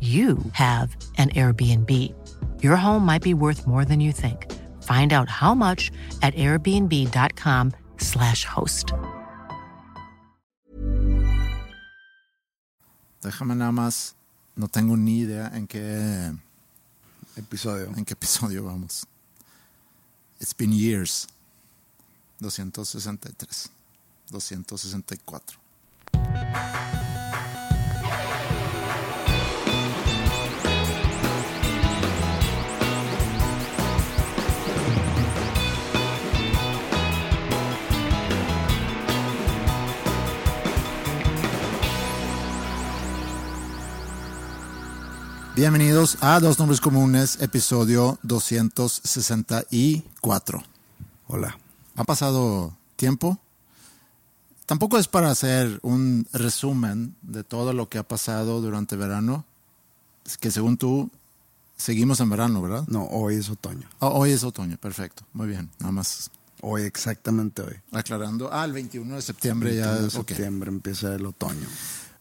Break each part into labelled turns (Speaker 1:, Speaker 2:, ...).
Speaker 1: you have an Airbnb. Your home might be worth more than you think. Find out how much at airbnb.com/slash host.
Speaker 2: Déjame nada más. No tengo ni idea en qué
Speaker 3: Episodio.
Speaker 2: en qué episodio vamos. It's been years. 263. 264. Bienvenidos a Dos Nombres Comunes, episodio 264.
Speaker 3: Hola.
Speaker 2: Ha pasado tiempo. Tampoco es para hacer un resumen de todo lo que ha pasado durante verano. Es que según tú, seguimos en verano, ¿verdad?
Speaker 3: No, hoy es otoño.
Speaker 2: Oh, hoy es otoño, perfecto. Muy bien, nada más
Speaker 3: Hoy, exactamente hoy.
Speaker 2: aclarando. Ah, el 21 de septiembre ya
Speaker 3: En
Speaker 2: es ok.
Speaker 3: septiembre empieza el otoño.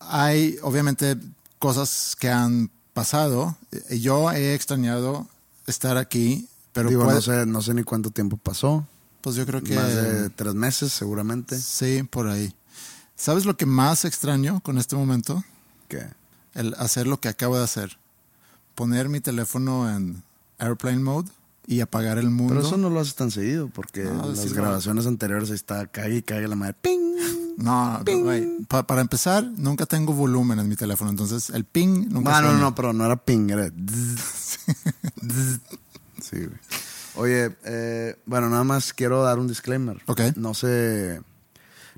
Speaker 2: Hay obviamente cosas que han pasado. Eh, Yo he extrañado estar aquí, pero
Speaker 3: Digo,
Speaker 2: puede-
Speaker 3: no, sé, no sé ni cuánto tiempo pasó.
Speaker 2: pues yo creo que
Speaker 3: Más de tres meses, seguramente.
Speaker 2: sí, por ahí. ¿Sabes lo que más extraño con este momento?
Speaker 3: Que
Speaker 2: El hacer lo que acabo de hacer. Poner mi teléfono en airplane mode y apagar el mundo.
Speaker 3: Pero eso no lo haces tan seguido, porque
Speaker 2: No,
Speaker 3: las
Speaker 2: sí
Speaker 3: grabaciones anteriores ahí está, cague y cague la madre. ¡Ping!
Speaker 2: No, güey, pa- para empezar, nunca tengo volumen en mi teléfono, entonces el ping nunca
Speaker 3: Ah, no,
Speaker 2: suena.
Speaker 3: no, pero no era ping, era. sí, güey. Oye, eh, bueno, nada más quiero dar un disclaimer.
Speaker 2: Ok.
Speaker 3: No se,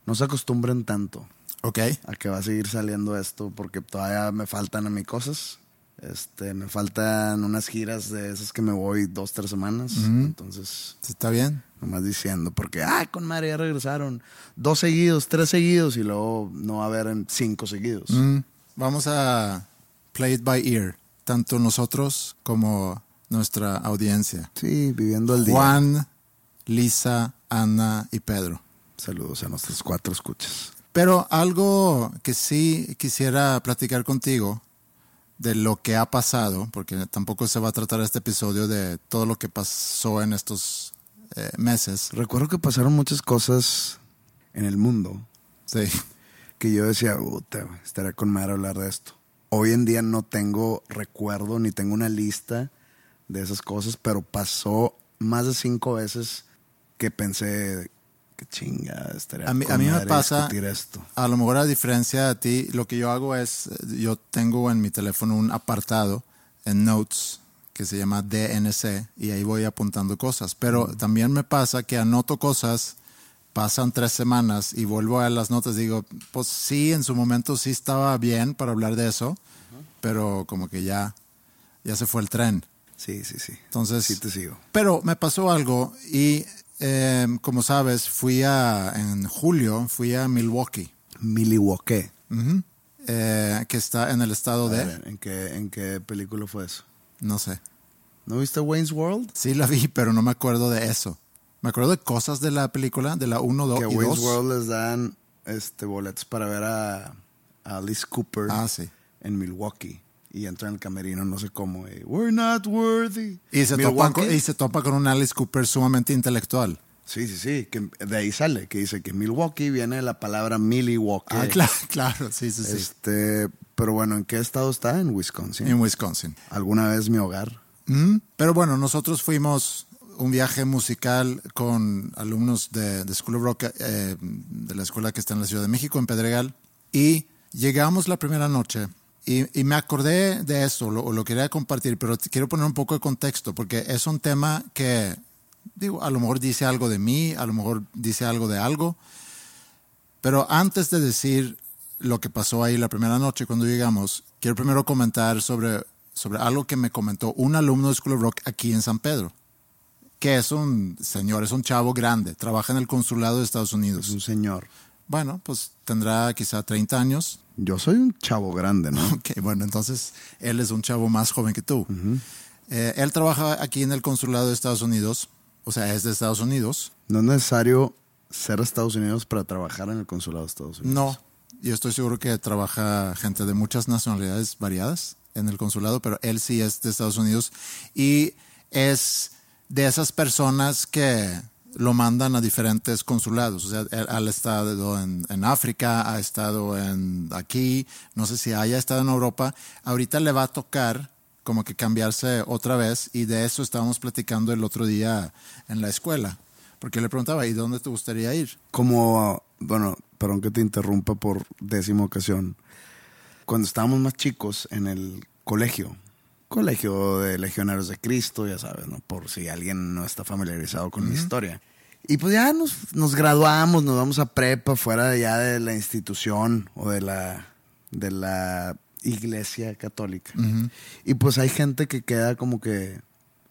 Speaker 3: no se acostumbren tanto
Speaker 2: Ok,
Speaker 3: a que va a seguir saliendo esto porque todavía me faltan a mí cosas. Este, me faltan unas giras de esas que me voy dos, tres semanas. Entonces,
Speaker 2: ¿está bien?
Speaker 3: nomás diciendo, porque, ah, con madre, ya regresaron. Dos seguidos, tres seguidos y luego no va a haber en cinco seguidos.
Speaker 2: Vamos a play it by ear, tanto nosotros como nuestra audiencia.
Speaker 3: Sí, viviendo el día.
Speaker 2: Juan, Lisa, Ana y Pedro.
Speaker 3: Saludos a nuestros cuatro escuchas.
Speaker 2: Pero algo que sí quisiera platicar contigo de lo que ha pasado, porque tampoco se va a tratar este episodio de todo lo que pasó en estos eh, meses.
Speaker 3: Recuerdo que pasaron muchas cosas en el mundo
Speaker 2: Sí.
Speaker 3: que yo decía, puta, estaría con madre hablar de esto. Hoy en día no tengo recuerdo ni tengo una lista de esas cosas, pero pasó más de cinco veces que pensé, que chinga, estaría
Speaker 2: A mí, a mí me pasa,
Speaker 3: esto.
Speaker 2: a lo mejor a diferencia de ti, lo que yo hago es, yo tengo en mi teléfono un apartado en Notes que se llama DNC y ahí voy apuntando cosas. Pero también me pasa que anoto cosas, pasan tres semanas y vuelvo a las notas digo, pues sí, en su momento sí estaba bien para hablar de eso, pero como que ya, ya se fue el tren.
Speaker 3: Sí, sí, sí.
Speaker 2: Entonces,
Speaker 3: Sí te sigo.
Speaker 2: pero me pasó algo y eh, como sabes, fui a, en julio, fui a Milwaukee,
Speaker 3: Milwaukee.
Speaker 2: ujú, eh, que está en el estado
Speaker 3: A
Speaker 2: de,
Speaker 3: ver, ¿en qué, ¿En qué película fue eso?
Speaker 2: no sé,
Speaker 3: ¿No viste Wayne's World?
Speaker 2: sí la vi, pero no me acuerdo de eso. Me acuerdo de cosas de la película, de la 1, 2
Speaker 3: que
Speaker 2: y
Speaker 3: Wayne's
Speaker 2: 2.
Speaker 3: World les dan este, boletos para ver a, a Alice Cooper
Speaker 2: Ah, sí.
Speaker 3: en Milwaukee. Y entra en el camerino, no sé cómo. y, We're not worthy.
Speaker 2: Y se, topa con, y se topa con un Alice Cooper sumamente intelectual.
Speaker 3: Sí, sí, sí. Que de ahí sale, que dice que Milwaukee viene de la palabra Milwaukee.
Speaker 2: Ah, claro, claro, sí, sí, sí.
Speaker 3: Este, pero bueno, ¿en qué estado está? En Wisconsin.
Speaker 2: En Wisconsin.
Speaker 3: Alguna vez mi hogar.
Speaker 2: Mm, Pero bueno, nosotros fuimos un viaje musical con alumnos de, de School of Rock, eh, de la escuela que está en la Ciudad de México, en Pedregal, y llegamos la primera noche. Y, y me acordé de esto, lo, lo quería compartir, pero quiero poner un poco de contexto, porque es un tema que, digo, a lo mejor dice algo de mí, a lo mejor dice algo de algo, pero antes de decir lo que pasó ahí la primera noche cuando llegamos, quiero primero comentar sobre, sobre algo que me comentó un alumno de School of Rock aquí en San Pedro, que es un señor, es un chavo grande, trabaja en el consulado de Estados
Speaker 3: Es
Speaker 2: Unidos.
Speaker 3: un señor.
Speaker 2: Bueno, pues tendrá quizá 30 años.
Speaker 3: Yo soy un chavo grande, ¿no?
Speaker 2: Ok, bueno, entonces él es un chavo más joven que tú. Eh, él trabaja aquí en el consulado de Estados Unidos, o sea, es de Estados Unidos.
Speaker 3: No es necesario ser Estados Unidos para trabajar en el consulado de Estados Unidos.
Speaker 2: No, yo estoy seguro que trabaja gente de muchas nacionalidades variadas en el consulado, pero él sí es de Estados Unidos y es de esas personas que lo mandan a diferentes consulados. O sea, ha estado en, en África, ha estado en aquí, no sé si haya estado en Europa. Ahorita le va a tocar como que cambiarse otra vez y de eso estábamos platicando el otro día en la escuela. Porque le preguntaba, ¿y dónde te gustaría ir?
Speaker 3: Como, bueno, perdón que te interrumpa por décima ocasión. Cuando estábamos más chicos en el colegio, colegio de legionarios de Cristo, ya sabes, ¿no? Por si alguien no está familiarizado con mi historia. Y pues ya nos, nos graduamos, nos vamos a prepa fuera de ya de la institución o de la, de la iglesia católica. Y pues hay gente que queda como que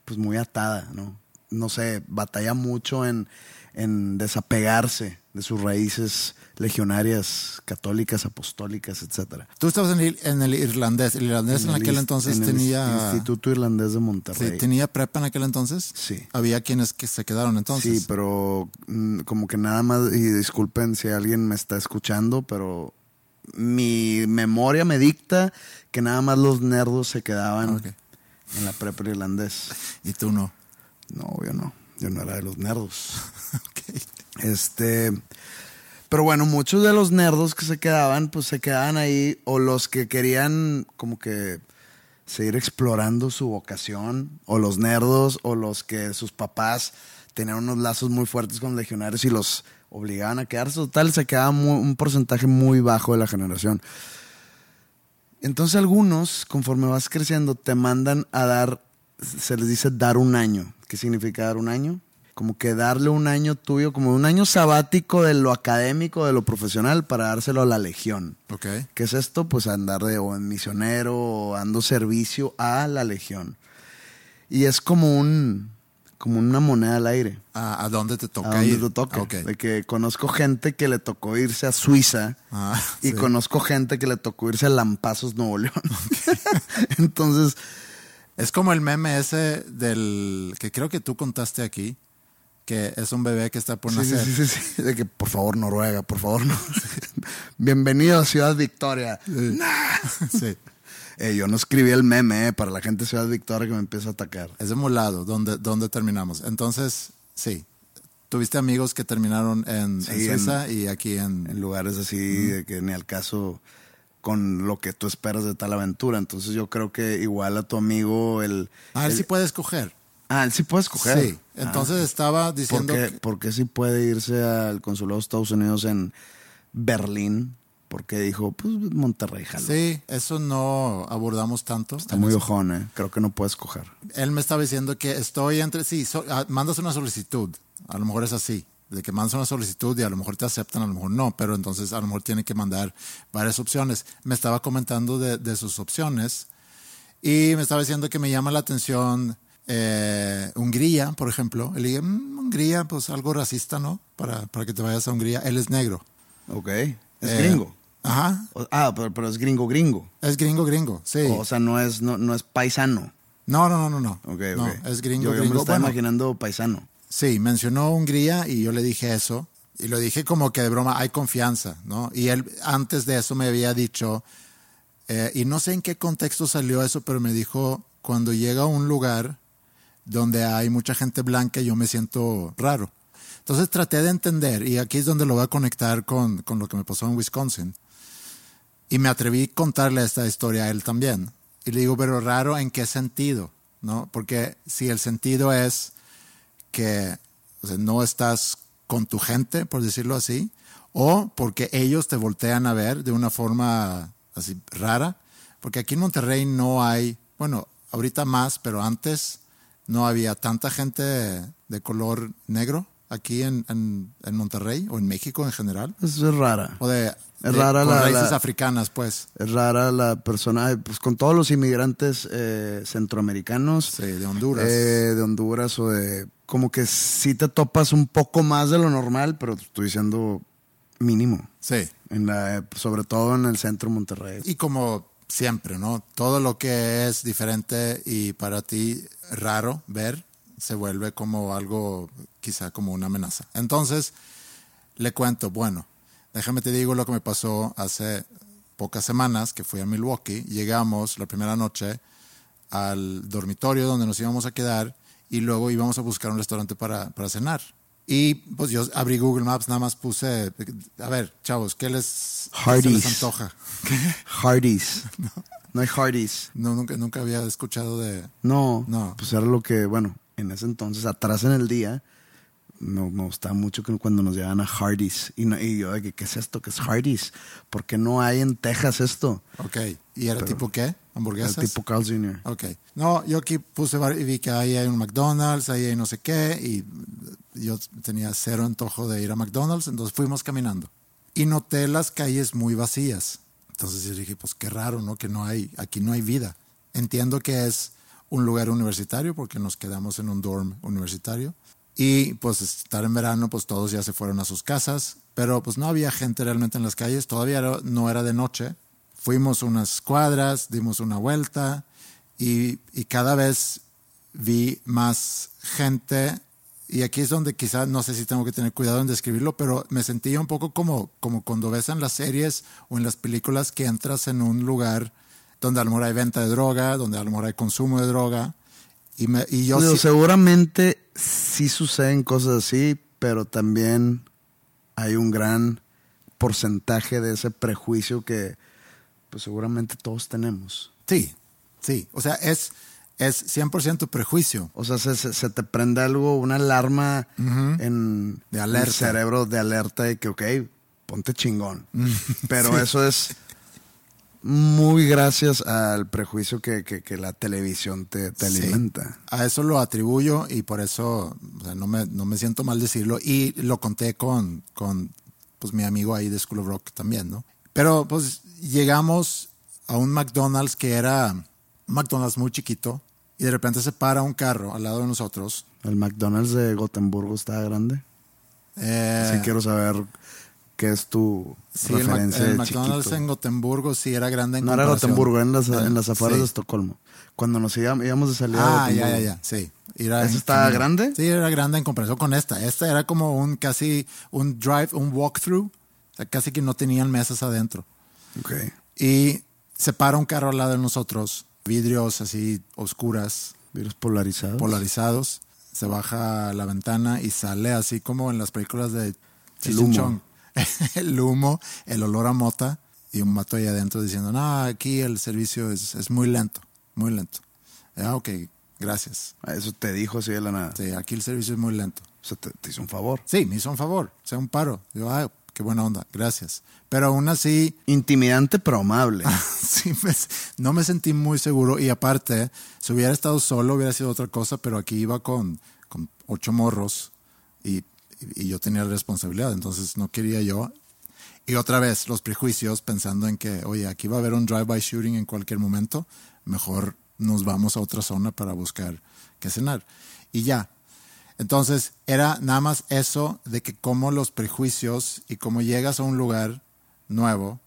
Speaker 3: pues muy atada, ¿no? No sé, batalla mucho en, en desapegarse de sus raíces legionarias, católicas, apostólicas, etcétera.
Speaker 2: Tú estabas en el, en el irlandés. El irlandés en,
Speaker 3: el
Speaker 2: aquel entonces
Speaker 3: en el
Speaker 2: tenía...
Speaker 3: Instituto Irlandés de
Speaker 2: Sí,
Speaker 3: Monterrey.
Speaker 2: ¿Tenía prepa en aquel entonces?
Speaker 3: Sí.
Speaker 2: Había quienes que se quedaron entonces.
Speaker 3: Sí, pero mm, como que nada más, y disculpen si alguien me está escuchando, pero mi memoria me dicta que nada más los nerdos se quedaban
Speaker 2: Ok.
Speaker 3: en la prepa irlandés.
Speaker 2: Y tú no.
Speaker 3: No, yo no. Yo no era de los nerdos. Este. Pero bueno, muchos de los nerdos que se quedaban, pues se quedaban ahí, o los que querían como que seguir explorando su vocación, o los nerdos, o los que sus papás tenían unos lazos muy fuertes con legionarios y los obligaban a quedarse. Total, se quedaba un porcentaje muy bajo de la generación. Entonces algunos, conforme vas creciendo, te mandan a dar, se les dice dar un año. ¿Qué significa dar un año? Como que darle un año tuyo, como un año sabático de lo académico, de lo profesional, para dárselo a la legión.
Speaker 2: Ok.
Speaker 3: ¿Qué es esto? Pues andar de o en misionero o dando servicio a la legión. Y es como un, como una moneda al aire.
Speaker 2: ¿A, a dónde te toca
Speaker 3: a donde
Speaker 2: ir?
Speaker 3: te toque.
Speaker 2: Ah, ok.
Speaker 3: De que conozco gente que le tocó irse a Suiza
Speaker 2: Ah,
Speaker 3: y
Speaker 2: sí.
Speaker 3: conozco gente que le tocó irse a Lampazos, Nuevo León. Entonces,
Speaker 2: Es como el meme ese del que creo que tú contaste aquí, que es un bebé que está por
Speaker 3: sí,
Speaker 2: nacer.
Speaker 3: sí, sí, sí, sí. De que por favor, Noruega, por favor, no. Bienvenido a Ciudad Victoria.
Speaker 2: Sí.
Speaker 3: Eh, yo no escribí el meme eh, para la gente de Ciudad Victoria que me empieza a atacar.
Speaker 2: Es de molado, donde, donde terminamos. Entonces, sí. Tuviste amigos que terminaron en,
Speaker 3: Sí,
Speaker 2: en Suiza y aquí en...
Speaker 3: en lugares así de que ni al caso con lo que tú esperas de tal aventura. Entonces yo creo que igual a tu amigo el...
Speaker 2: Ah, él
Speaker 3: el-
Speaker 2: sí puede escoger.
Speaker 3: Ah, él sí puede escoger.
Speaker 2: Sí. Entonces estaba
Speaker 3: ¿Por
Speaker 2: diciendo...
Speaker 3: qué,
Speaker 2: que-
Speaker 3: por qué sí puede irse al consulado de Estados Unidos en Berlín? Porque dijo, pues Monterrey, jalo.
Speaker 2: Sí, eso no abordamos tanto.
Speaker 3: Está muy ojón, ¿eh? Creo que no puede escoger.
Speaker 2: Él me estaba diciendo que estoy entre... Sí, so- ah, mandas una solicitud. A lo mejor es así. De que mandas una solicitud y a lo mejor te aceptan, a lo mejor no. Pero entonces a lo mejor tiene que mandar varias opciones. Me estaba comentando de, de sus opciones. Y me estaba diciendo que me llama la atención eh, Hungría, por ejemplo. Le dije, "Mm, Hungría, pues algo racista, ¿no? Para, para que te vayas a Hungría. Él es negro.
Speaker 3: Ok. Es
Speaker 2: Eh,
Speaker 3: gringo.
Speaker 2: Ajá.
Speaker 3: Ah, pero, pero es gringo gringo.
Speaker 2: Es gringo, gringo. Sí.
Speaker 3: O sea, no es, no, no es paisano.
Speaker 2: No, no, no, no, no.
Speaker 3: Ok,
Speaker 2: No,
Speaker 3: ok.
Speaker 2: es gringo,
Speaker 3: Yo, yo me
Speaker 2: gringo.
Speaker 3: lo estaba
Speaker 2: Bueno,
Speaker 3: imaginando paisano.
Speaker 2: Sí, mencionó Hungría y yo le dije eso. Y lo dije como que de broma, hay confianza, ¿no? Y él antes de eso me había dicho, eh, y no sé en qué contexto salió eso, pero me dijo, cuando llega a un lugar donde hay mucha gente blanca, yo me siento raro. Entonces traté de entender, y aquí es donde lo voy a conectar con, con lo que me pasó en Wisconsin. Y me atreví a contarle esta historia a él también. Y le digo, pero raro, ¿en qué sentido? ¿no? Porque si el sentido es que no estás con tu gente, por decirlo así, o porque ellos te voltean a ver de una forma así rara, porque aquí en Monterrey no hay, bueno, ahorita más, pero antes no había tanta gente de, color negro aquí en, en, en, Monterrey o en México en general.
Speaker 3: Eso es rara.
Speaker 2: O de,
Speaker 3: es
Speaker 2: de-
Speaker 3: rara
Speaker 2: con
Speaker 3: la-
Speaker 2: raíces
Speaker 3: la-
Speaker 2: africanas, pues.
Speaker 3: Es rara la persona, pues con todos los inmigrantes eh, centroamericanos,
Speaker 2: Sí, de Honduras.
Speaker 3: eh, de Honduras o de... Como que sí te topas un poco más de lo normal, pero estoy diciendo mínimo.
Speaker 2: sí.
Speaker 3: En la, sobre todo en el centro de Monterrey.
Speaker 2: Y como siempre, ¿no? Todo lo que es diferente y para ti raro ver se vuelve como algo, quizá como una amenaza. Entonces, le cuento, bueno, déjame te digo lo que me pasó hace pocas semanas que fui a Milwaukee. Llegamos la primera noche al dormitorio donde nos íbamos a quedar y luego íbamos a buscar un restaurante para, para cenar. Y pues yo abrí Google Maps, nada más puse, a ver, chavos, ¿qué les, qué se les antoja?
Speaker 3: Hardee's. No hay Hardee's.
Speaker 2: No, nunca, nunca había escuchado de...
Speaker 3: No,
Speaker 2: No.
Speaker 3: pues era lo que, bueno, en ese entonces, atrás en el día, me, me gustaba mucho cuando nos llevaban a Hardee's. Y, no- y yo, que, ¿qué es esto? ¿Qué es Hardee's? ¿Por qué no hay en Texas esto?
Speaker 2: Ok. ¿Y era tipo qué? ¿Hamburguesas?
Speaker 3: tipo Carl Jr.
Speaker 2: Ok. No, yo aquí puse y vi que ahí hay un McDonald's, ahí hay no sé qué, y yo tenía cero antojo de ir a McDonald's, entonces fuimos caminando. Y noté las calles muy vacías. Entonces yo dije, pues qué raro, ¿no? Que no hay, aquí no hay vida. Entiendo que es un lugar universitario porque nos quedamos en un dorm universitario. Y pues estar en verano, pues todos ya se fueron a sus casas, pero pues no había gente realmente en las calles, todavía no era de noche. Fuimos unas cuadras, dimos una vuelta y, y cada vez vi más gente. Y aquí es donde quizás no sé si tengo que tener cuidado en describirlo, pero me sentía un poco como, como cuando ves en las series o en las películas que entras en un lugar donde a lo mejor hay venta de droga, donde a lo mejor hay consumo de droga. Y, me, y yo
Speaker 3: Digo,
Speaker 2: sí-
Speaker 3: seguramente sí suceden cosas así, pero también hay un gran porcentaje de ese prejuicio que pues seguramente todos tenemos.
Speaker 2: Sí, sí. O sea, es, es 100% prejuicio.
Speaker 3: O sea, se, se- te prende algo, una alarma en
Speaker 2: De alerta.
Speaker 3: el cerebro de alerta de que, ok, ponte chingón. Pero eso es muy gracias al prejuicio que, que- que la televisión te, te
Speaker 2: Sí.
Speaker 3: alimenta.
Speaker 2: A eso lo atribuyo y por eso o sea, no, me, no me siento mal decirlo. Y lo conté con, con pues, mi amigo ahí de School of Rock también, ¿no? Pero pues llegamos a un McDonald's que era un McDonald's muy chiquito y de repente se para un carro al lado de nosotros.
Speaker 3: El McDonald's de Gotemburgo está grande.
Speaker 2: Eh,
Speaker 3: Sí quiero saber qué es tu
Speaker 2: sí, el,
Speaker 3: referencia
Speaker 2: el
Speaker 3: de
Speaker 2: McDonald's
Speaker 3: chiquito.
Speaker 2: en Gotemburgo sí era grande en
Speaker 3: No era. Gotemburgo, en las, en las afueras
Speaker 2: sí.
Speaker 3: de Estocolmo. Cuando nos íbamos, íbamos de salida
Speaker 2: Ah,
Speaker 3: de
Speaker 2: ya, ya, ya, sí. Era
Speaker 3: ¿Ese
Speaker 2: en
Speaker 3: estaba grande?
Speaker 2: Sí, era grande en comparación con esta. Esta era como un casi un drive, un walkthrough. O sea, casi que no tenían mesas adentro.
Speaker 3: Ok.
Speaker 2: Y se para un carro al lado de nosotros, vidrios así oscuras,
Speaker 3: Virus polarizados.
Speaker 2: polarizados. Se baja la ventana y sale así como en las películas de Cheech Chong. el humo, el olor a mota y un mato ahí adentro diciendo, no, aquí el servicio es, es muy lento, muy lento. Ah, ok, gracias.
Speaker 3: Eso te dijo así de la nada.
Speaker 2: Sí, aquí el servicio es muy lento.
Speaker 3: O sea, te, te hizo un favor.
Speaker 2: Sí, me hizo un favor, o sea, un paro. Yo, ah, qué buena onda, gracias. Pero aún así,
Speaker 3: Intimidante pero amable.
Speaker 2: sí me- no me sentí muy seguro. Y aparte, si hubiera estado solo, hubiera sido otra cosa, pero aquí iba con, con ocho morros y, y yo tenía la responsabilidad, entonces no quería yo. Y otra vez, los prejuicios, pensando en que, oye, aquí va a haber un drive-by shooting en cualquier momento, mejor nos vamos a otra zona para buscar qué cenar. Y ya. Entonces, era nada más eso de que como los prejuicios y cómo llegas a un lugar nuevo,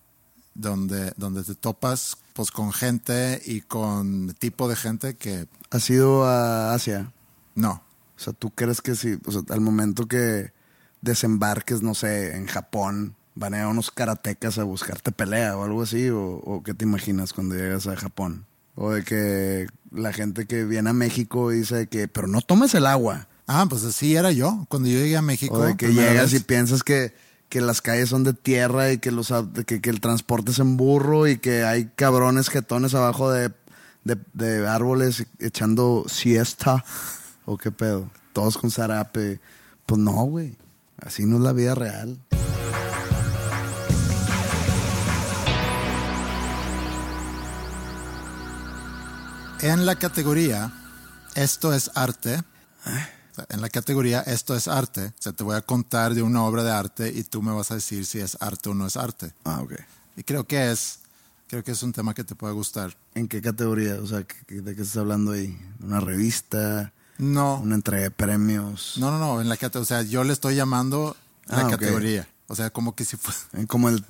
Speaker 2: donde, donde te topas pues con gente y con tipo de gente que
Speaker 3: ¿Has ido a Asia?
Speaker 2: no.
Speaker 3: O sea, ¿tú crees que si, o sea, al momento que desembarques, no sé, en Japón, van a ir unos karatecas a buscarte pelea o algo así? ¿O, o qué te imaginas cuando llegas a Japón? O de que la gente que viene a México dice que, pero no tomes el agua.
Speaker 2: Ah, pues así era yo. Cuando yo llegué a México.
Speaker 3: O de que llegas
Speaker 2: vez,
Speaker 3: y piensas que, que las calles son de tierra y que, los, que, que el transporte es en burro y que hay cabrones jetones abajo de, de, de árboles echando siesta. ¿O qué pedo? Todos con zarape. Pues no, güey. Así no es la vida real.
Speaker 2: En la categoría Esto es arte, en la categoría Esto es arte, o sea, te voy a contar de una obra de arte y tú me vas a decir si es arte o no es arte.
Speaker 3: Ah, ok.
Speaker 2: Y creo que es, creo que es un tema que te puede gustar.
Speaker 3: ¿En qué categoría? O sea, ¿qué- qué- ¿de qué estás hablando ahí? ¿Una revista?
Speaker 2: No,
Speaker 3: ¿Una entrega de premios?
Speaker 2: no, no, no, en la o sea, yo le estoy llamando la
Speaker 3: Ah,
Speaker 2: categoría. O sea, como que si fue
Speaker 3: Eh, Como el,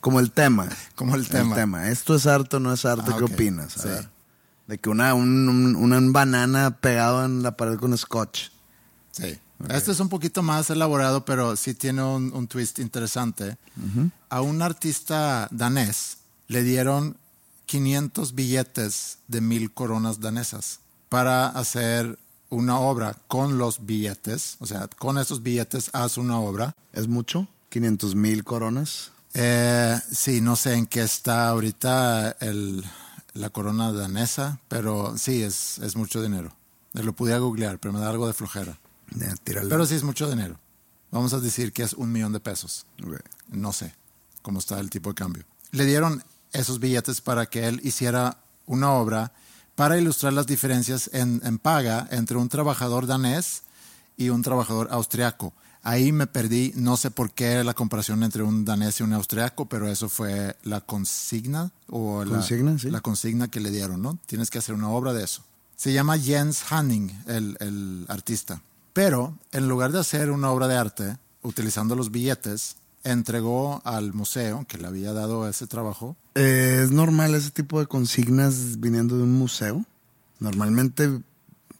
Speaker 3: como el tema.
Speaker 2: como el tema.
Speaker 3: ¿Esto es arte o no es arte?
Speaker 2: Ah,
Speaker 3: ¿Qué opinas? A
Speaker 2: Sí.
Speaker 3: ver. De que una, un, un- una banana pegado en la pared con scotch.
Speaker 2: Sí. Este es un poquito más elaborado, pero sí tiene un, un twist interesante. A un artista danés le dieron 500 billetes de mil coronas danesas para hacer una obra con los billetes. O sea, con esos billetes haz una obra.
Speaker 3: ¿Es mucho? 500 mil coronas.
Speaker 2: Eh, sí, no sé en qué está ahorita el- la corona danesa, pero sí, es, es mucho dinero. Lo pude googlear, pero me da algo de flojera. Pero sí es mucho dinero. Vamos a decir que es un millón de pesos. No sé cómo está el tipo de cambio. Le dieron esos billetes para que él hiciera una obra para ilustrar las diferencias en, en paga entre un trabajador danés y un trabajador austriaco. Ahí me perdí, no sé por qué la comparación entre un danés y un austriaco, pero eso fue la consigna o la,
Speaker 3: Consigna, sí.
Speaker 2: la consigna que le dieron, ¿no? Tienes que hacer una obra de eso. Se llama Jens Hanning, el, el artista. Pero en lugar de hacer una obra de arte utilizando los billetes, entregó al museo que le había dado ese trabajo.
Speaker 3: Eh, ¿Es normal ese tipo de consignas viniendo de un museo? Normalmente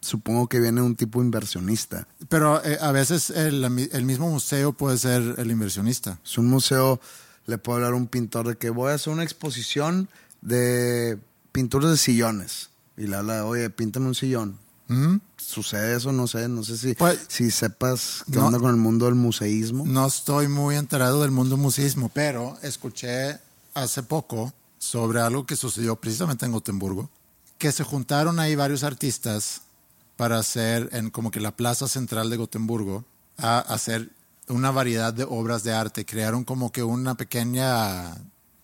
Speaker 3: supongo que viene un tipo inversionista.
Speaker 2: Pero eh, a veces el, el mismo museo puede ser el inversionista.
Speaker 3: Es un museo, le puedo hablar a un pintor de que voy a hacer una exposición de pinturas de sillones. Y le habla, oye, píntame un sillón.
Speaker 2: ¿Mm?
Speaker 3: ¿Sucede eso? No sé, no sé si,
Speaker 2: Pues-
Speaker 3: si sepas qué
Speaker 2: No.
Speaker 3: onda con el mundo del museísmo.
Speaker 2: No estoy muy enterado del mundo museísmo, pero escuché hace poco sobre algo que sucedió precisamente en Gotemburgo, que se juntaron ahí varios artistas para hacer en como que la plaza central de Gotemburgo a hacer una variedad de obras de arte. Crearon como que una pequeña,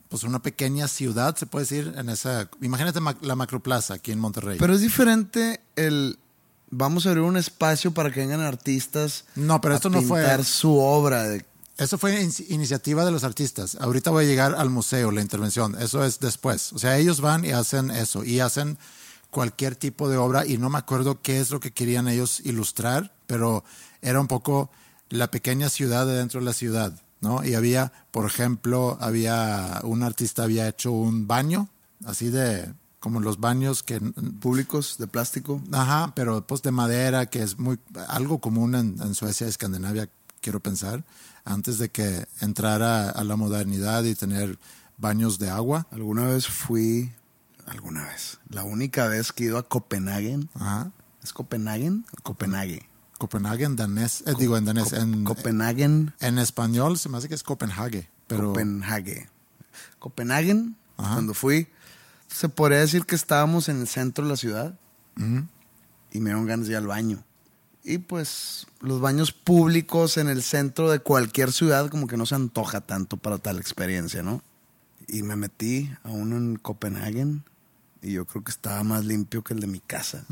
Speaker 2: pues una pequeña ciudad, se puede decir, en esa. Imagínate ma- la macroplaza aquí en Monterrey.
Speaker 3: Pero es diferente el... Vamos a abrir un espacio para que vengan artistas
Speaker 2: No, pero
Speaker 3: a
Speaker 2: esto no fue-
Speaker 3: su obra. de-
Speaker 2: Eso fue in- iniciativa de los artistas. Ahorita voy a llegar al museo, la intervención. Eso es después. O sea, ellos van y hacen eso. Y hacen cualquier tipo de obra. Y no me acuerdo qué es lo que querían ellos ilustrar, pero era un poco la pequeña ciudad de dentro de la ciudad. ¿No? Y había, por ejemplo, había un artista había hecho un baño, así de como los baños que
Speaker 3: públicos de plástico.
Speaker 2: Ajá, pero pues de madera, que es muy algo común en, en Suecia Escandinavia, quiero pensar, antes de que entrara a la modernidad y tener baños de agua.
Speaker 3: Alguna vez fui, alguna vez, la única vez que he ido a Copenhague.
Speaker 2: Ajá.
Speaker 3: ¿Es Copenhague? Copenhague.
Speaker 2: Copenhagen, danés, eh, digo en danés, en,
Speaker 3: Copenhague.
Speaker 2: en español se me hace que es Copenhague, pero
Speaker 3: Copenhague. Copenhague,
Speaker 2: Ajá.
Speaker 3: cuando fui, se podría decir que estábamos en el centro de la ciudad y me dieron ganas de ir al baño. Y pues los baños públicos en el centro de cualquier ciudad como que no se antoja tanto para tal experiencia, ¿no? Y me metí a uno en Copenhague y yo creo que estaba más limpio que el de mi casa.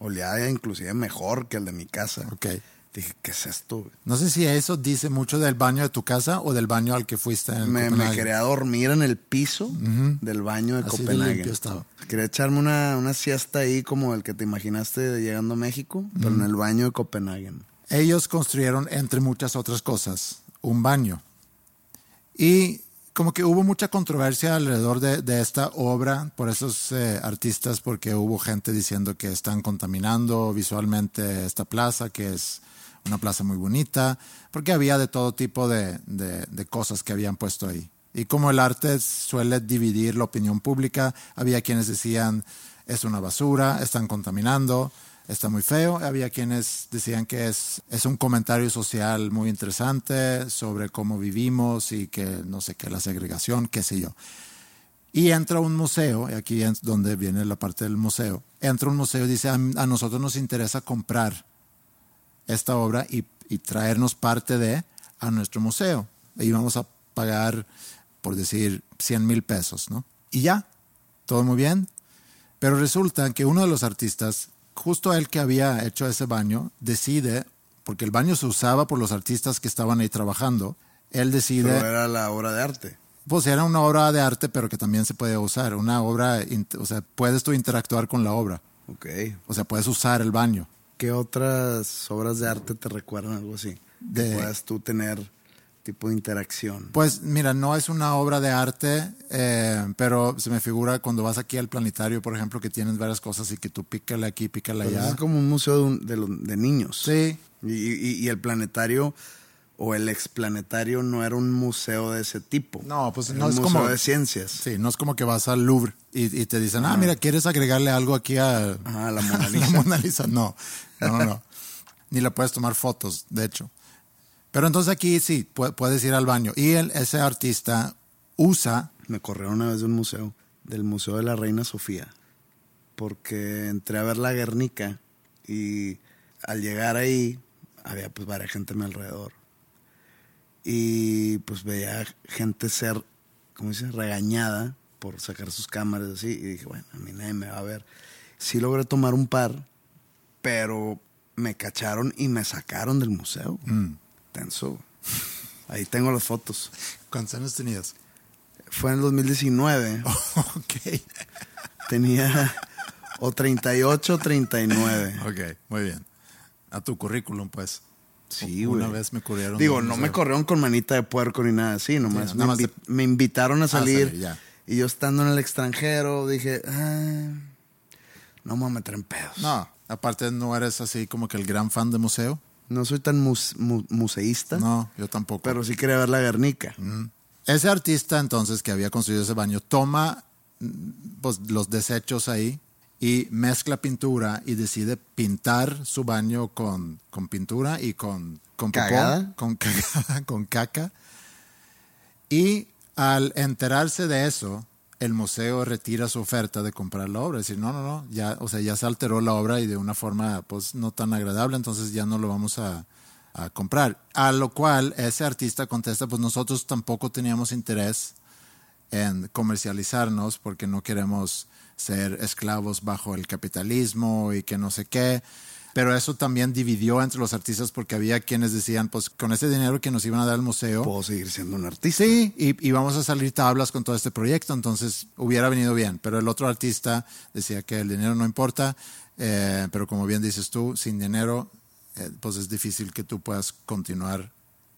Speaker 3: Olía inclusive mejor que el de mi casa.
Speaker 2: ok.
Speaker 3: Dije, ¿qué es esto? güey?
Speaker 2: No sé si eso dice mucho del baño de tu casa o del baño al que fuiste en
Speaker 3: Me, me
Speaker 2: Copenhague.
Speaker 3: quería dormir en el piso del baño de
Speaker 2: Así de
Speaker 3: Copenhague.
Speaker 2: limpio estaba.
Speaker 3: Quería echarme una, una siesta ahí como el que te imaginaste llegando a México, pero en el baño de Copenhague.
Speaker 2: Ellos construyeron, entre muchas otras cosas, un baño. Y como que hubo mucha controversia alrededor de, esta obra por esos eh, artistas, porque hubo gente diciendo que están contaminando visualmente esta plaza, que es una plaza muy bonita, porque había de todo tipo de- de cosas que habían puesto ahí. Y como el arte suele dividir la opinión pública, había quienes decían, es una basura, están contaminando, está muy feo. Había quienes decían que es, es un comentario social muy interesante sobre cómo vivimos y que no sé qué, la segregación, qué sé yo. Y entra un museo, y aquí es donde viene la parte del museo. Entra un museo y dice, a, a nosotros nos interesa comprar esta obra y, y traernos parte de a nuestro museo. Y vamos a pagar, por decir, 100 mil pesos, ¿no? Y ya, todo muy bien. Pero resulta que uno de los artistas, justo el que había hecho ese baño, decide, porque el baño se usaba por los artistas que estaban ahí trabajando, él decide...
Speaker 3: Pero era la obra de arte.
Speaker 2: Pues era una obra de arte, pero que también se puede usar. Una obra, o sea, puedes tú interactuar con la obra.
Speaker 3: Ok.
Speaker 2: O sea, puedes usar el baño.
Speaker 3: ¿Qué otras obras de arte te recuerdan algo así?
Speaker 2: De-
Speaker 3: Que puedas tú tener tipo de interacción.
Speaker 2: Pues mira, no es una obra de arte, eh, pero se me figura cuando vas aquí al planetario, por ejemplo, que tienes varias cosas y que tú pícale aquí, pícale
Speaker 3: Pues
Speaker 2: allá.
Speaker 3: es como un museo de, un- de, de niños.
Speaker 2: Sí,
Speaker 3: Y, y- y el planetario o el explanetario no era un museo de ese tipo.
Speaker 2: No, pues
Speaker 3: Era
Speaker 2: no
Speaker 3: un
Speaker 2: es
Speaker 3: museo
Speaker 2: como-
Speaker 3: de ciencias.
Speaker 2: sí, no es como que vas al Louvre y, y te dicen, ah, mira, ¿quieres agregarle algo aquí a
Speaker 3: Ajá, la Mona
Speaker 2: la
Speaker 3: Lisa.
Speaker 2: Mona Lisa? No, no, no. Ni le puedes tomar fotos, de hecho. Pero entonces aquí sí, pu- puedes ir al baño. Y el- ese artista usa,
Speaker 3: Me corrieron una vez de un museo, del Museo de la Reina Sofía, porque entré a ver la Guernica y al llegar ahí había pues varias gente a mi alrededor. Y pues veía gente ser, ¿cómo dice? Regañada por sacar sus cámaras así. Y dije, bueno, a mí nadie me va a ver. Sí logré tomar un par, pero me cacharon y me sacaron del museo. Ahí tengo las fotos.
Speaker 2: ¿cuántos años tenías?
Speaker 3: Fue en el 2019.
Speaker 2: ok.
Speaker 3: Tenía o 38 o 39.
Speaker 2: Ok, muy bien. A tu currículum, pues.
Speaker 3: Sí,
Speaker 2: Una vez me corrieron.
Speaker 3: Digo, no me corrieron con manita de puerco ni nada así, nomás
Speaker 2: Sí,
Speaker 3: me,
Speaker 2: nada más
Speaker 3: invi- me invitaron a salir.
Speaker 2: salir, ya.
Speaker 3: y yo estando en el extranjero dije, ah, no me voy a meter en pedos.
Speaker 2: No, aparte no eres así como que el gran fan de museo.
Speaker 3: No soy tan mus- mu- museísta,
Speaker 2: No, yo tampoco.
Speaker 3: pero sí quería ver la Guernica.
Speaker 2: Ese artista entonces que había construido ese baño toma mm, pues, los desechos ahí y mezcla pintura y decide pintar su baño con, con pintura y con, con con cagada, con caca. Y al enterarse de eso, el museo retira su oferta de comprar la obra. Decir, no, no, no, ya, o sea, ya se alteró la obra y de una forma pues no tan agradable, entonces ya no lo vamos a, a comprar. A lo cual ese artista contesta, pues nosotros tampoco teníamos interés en comercializarnos porque no queremos ser esclavos bajo el capitalismo y que no sé qué. Pero eso también dividió entre los artistas porque había quienes decían, pues con ese dinero que nos iban a dar al museo,
Speaker 3: Puedo seguir siendo un artista.
Speaker 2: Sí, y, y vamos a salir tablas con todo este proyecto, entonces hubiera venido bien. Pero el otro artista decía que el dinero no importa, eh, pero como bien dices tú, sin dinero, eh, pues es difícil que tú puedas continuar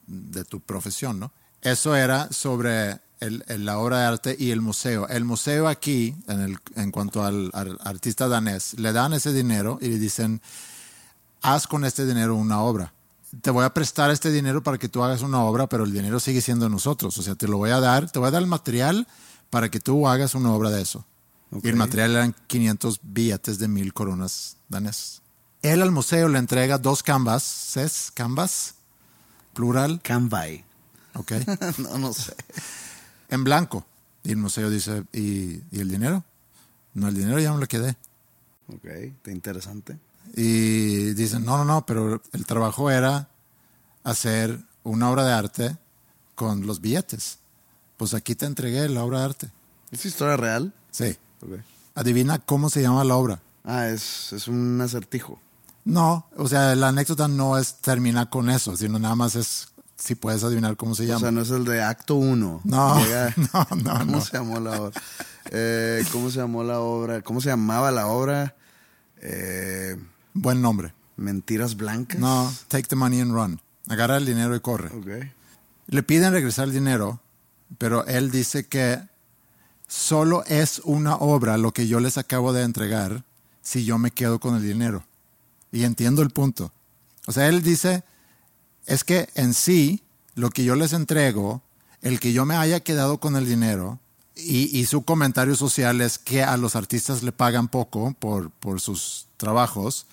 Speaker 2: de tu profesión, ¿no? Eso era sobre el- el- la obra de arte y el museo. El museo aquí, en, el, en cuanto al, al artista danés, le dan ese dinero y le dicen, haz con este dinero una obra. Te voy a prestar este dinero para que tú hagas una obra, pero el dinero sigue siendo de nosotros. O sea, te lo voy a dar, te voy a dar el material para que tú hagas una obra de eso. Y el material eran 500 billetes de mil coronas danesas. Él al museo le entrega dos canvases, canvas, plural,
Speaker 3: Canvai.
Speaker 2: ok,
Speaker 3: no, no sé.
Speaker 2: en blanco. Y el museo dice, ¿y, y el dinero? No, el dinero ya no le quedé.
Speaker 3: Ok, está interesante.
Speaker 2: Y dicen, no, no, no, pero el trabajo era hacer una obra de arte con los billetes. Pues aquí te entregué la obra de arte.
Speaker 3: ¿Es historia real?
Speaker 2: Sí.
Speaker 3: Ok.
Speaker 2: Adivina cómo se llama la obra.
Speaker 3: Ah, es, es un acertijo.
Speaker 2: No, o sea, la anécdota no es terminar con eso, sino nada más es si puedes adivinar cómo se
Speaker 3: O
Speaker 2: llama.
Speaker 3: sea, no es el de acto 1.
Speaker 2: No, no, no,
Speaker 3: ¿Cómo
Speaker 2: no.
Speaker 3: se llamó la obra? Eh, ¿Cómo se llamó la obra? ¿Cómo se llamaba la obra? Eh,
Speaker 2: Buen nombre.
Speaker 3: Mentiras blancas.
Speaker 2: No, take the money and run. Agarra el dinero y corre.
Speaker 3: Ok.
Speaker 2: Le piden regresar el dinero, pero él dice que solo es una obra lo que yo les acabo de entregar si yo me quedo con el dinero. Y entiendo el punto. O sea, él dice, es que en sí, lo que yo les entrego, el que yo me haya quedado con el dinero, y, y su comentario social es que a los artistas le pagan poco por, por sus trabajos,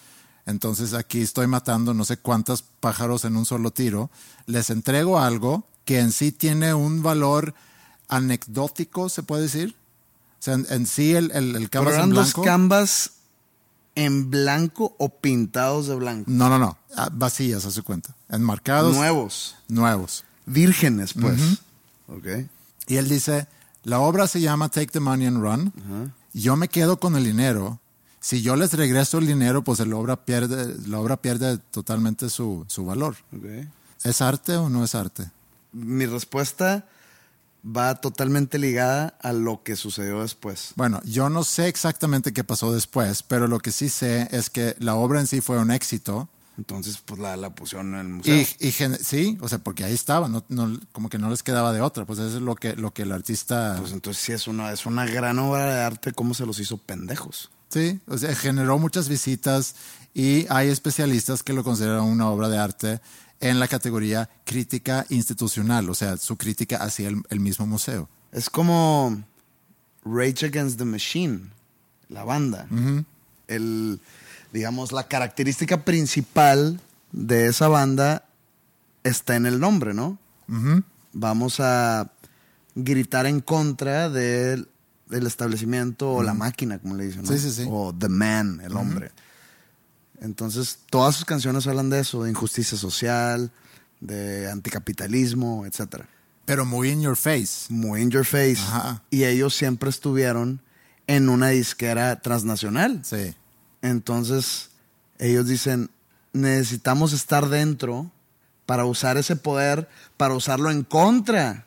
Speaker 2: entonces aquí estoy matando no sé cuántos pájaros en un solo tiro, les entrego algo que en sí tiene un valor anecdótico, se puede decir, sea, en, en sí el, el, el canvas en blanco.
Speaker 3: canvas en blanco o pintados de blanco.
Speaker 2: no, no, no. ah, Vacías, a su cuenta. Enmarcados.
Speaker 3: Nuevos.
Speaker 2: Nuevos.
Speaker 3: Vírgenes, pues. Ok.
Speaker 2: Y él dice, la obra se llama Take the Money and Run. Yo me quedo con el dinero. Si yo les regreso el dinero, pues la obra pierde, la obra pierde totalmente su, su valor.
Speaker 3: ok.
Speaker 2: ¿Es arte o no es arte?
Speaker 3: Mi respuesta va totalmente ligada a lo que sucedió después.
Speaker 2: Bueno, yo no sé exactamente qué pasó después, pero lo que sí sé es que la obra en sí fue un éxito.
Speaker 3: Entonces, pues la, la pusieron en el museo.
Speaker 2: Y, y sí, o sea, porque ahí estaba, no, no- como que no les quedaba de otra. Pues eso es lo que, lo que el artista...
Speaker 3: Pues entonces sí es una, es una gran obra de arte, cómo se los hizo pendejos.
Speaker 2: Sí, o sea, generó muchas visitas y hay especialistas que lo consideran una obra de arte en la categoría crítica institucional, o sea, su crítica hacia el, el mismo museo.
Speaker 3: Es como Rage Against the Machine, la banda. El, digamos, la característica principal de esa banda está en el nombre, ¿no? Vamos a gritar en contra del, del establecimiento o la máquina, como le dicen, ¿no?
Speaker 2: Sí, sí, sí.
Speaker 3: O The Man, el hombre. Entonces, todas sus canciones hablan de eso, de injusticia social, de anticapitalismo, etcétera
Speaker 2: Pero muy in your face.
Speaker 3: muy in your face.
Speaker 2: Ajá.
Speaker 3: Y ellos siempre estuvieron en una disquera transnacional.
Speaker 2: Sí.
Speaker 3: Entonces, ellos dicen, necesitamos estar dentro para usar ese poder, para usarlo en contra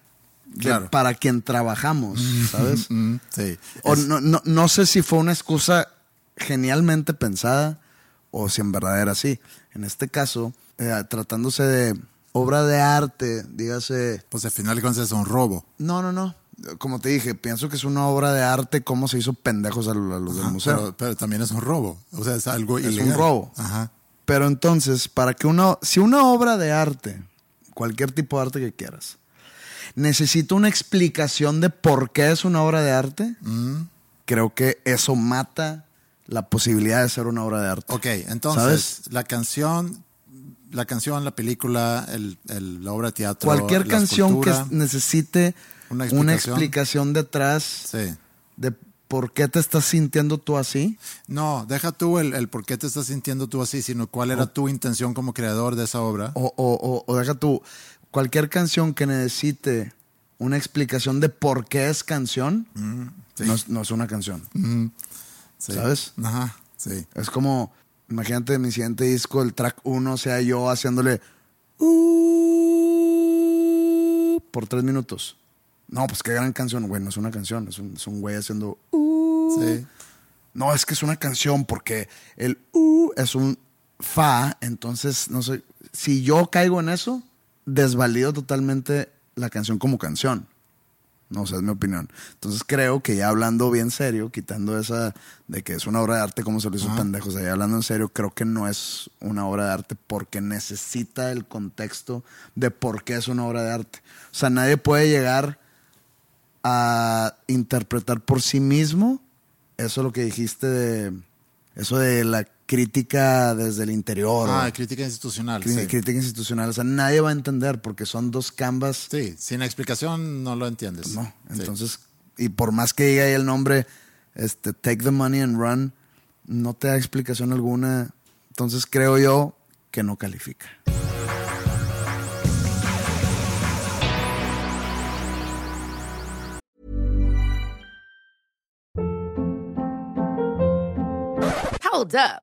Speaker 2: Claro.
Speaker 3: para quien trabajamos, ¿sabes?
Speaker 2: Mm, sí.
Speaker 3: O
Speaker 2: Es-
Speaker 3: no, no, no sé si fue una excusa genialmente pensada o si en verdad era así. En este caso, eh, tratándose de obra de arte, dígase
Speaker 2: pues al final es un robo.
Speaker 3: no, no, no. Como te dije, pienso que es una obra de arte cómo se hizo pendejos a los, del
Speaker 2: Ajá,
Speaker 3: museo.
Speaker 2: Pero, pero también es un robo. O sea, es algo
Speaker 3: Es
Speaker 2: ilegal.
Speaker 3: un robo.
Speaker 2: Ajá.
Speaker 3: Pero entonces, para que una, si una obra de arte, cualquier tipo de arte que quieras, necesita una explicación de por qué es una obra de arte,
Speaker 2: Mm.
Speaker 3: creo que eso mata la posibilidad de ser una obra de arte.
Speaker 2: Ok, entonces
Speaker 3: ¿Sabes?
Speaker 2: la canción, la canción, la película, el, el- la obra de teatro.
Speaker 3: Cualquier
Speaker 2: la
Speaker 3: canción que necesite
Speaker 2: Una
Speaker 3: una
Speaker 2: explicación.
Speaker 3: detrás
Speaker 2: Sí.
Speaker 3: de por qué te estás sintiendo tú así,
Speaker 2: No, deja tú el, el por qué te estás sintiendo tú así, sino cuál era tu intención como creador de esa obra.
Speaker 3: O, o, o deja tú, cualquier canción que necesite una explicación de por qué es canción,
Speaker 2: sí.
Speaker 3: no, es, no es una canción.
Speaker 2: Sí.
Speaker 3: ¿sabes?
Speaker 2: Ajá, sí.
Speaker 3: Es como, imagínate mi siguiente disco, el track 1, sea yo haciéndole "Uh", por tres minutos. No, pues qué gran canción, güey, no es una canción, es un, es un güey haciendo "Uh".
Speaker 2: Sí.
Speaker 3: No, es que es una canción porque el U es un fa, entonces no sé, si yo caigo en eso, desvalido totalmente la canción como canción. No sé, es mi opinión. Entonces creo que ya hablando bien serio, quitando esa de que es una obra de arte como se lo hizo pendejos, ya hablando en serio, creo que no es una obra de arte porque necesita el contexto de por qué es una obra de arte. O sea, nadie puede llegar a interpretar por sí mismo eso lo que dijiste de eso de la crítica desde el interior
Speaker 2: Ah,
Speaker 3: o
Speaker 2: crítica institucional. sí.
Speaker 3: crítica institucional o sea nadie va a entender porque son dos canvas
Speaker 2: Sí, sin explicación no lo entiendes.
Speaker 3: no
Speaker 2: Sí.
Speaker 3: entonces y por más que diga ahí el nombre este take the money and run no te da explicación alguna entonces creo yo que no califica
Speaker 4: Hold up.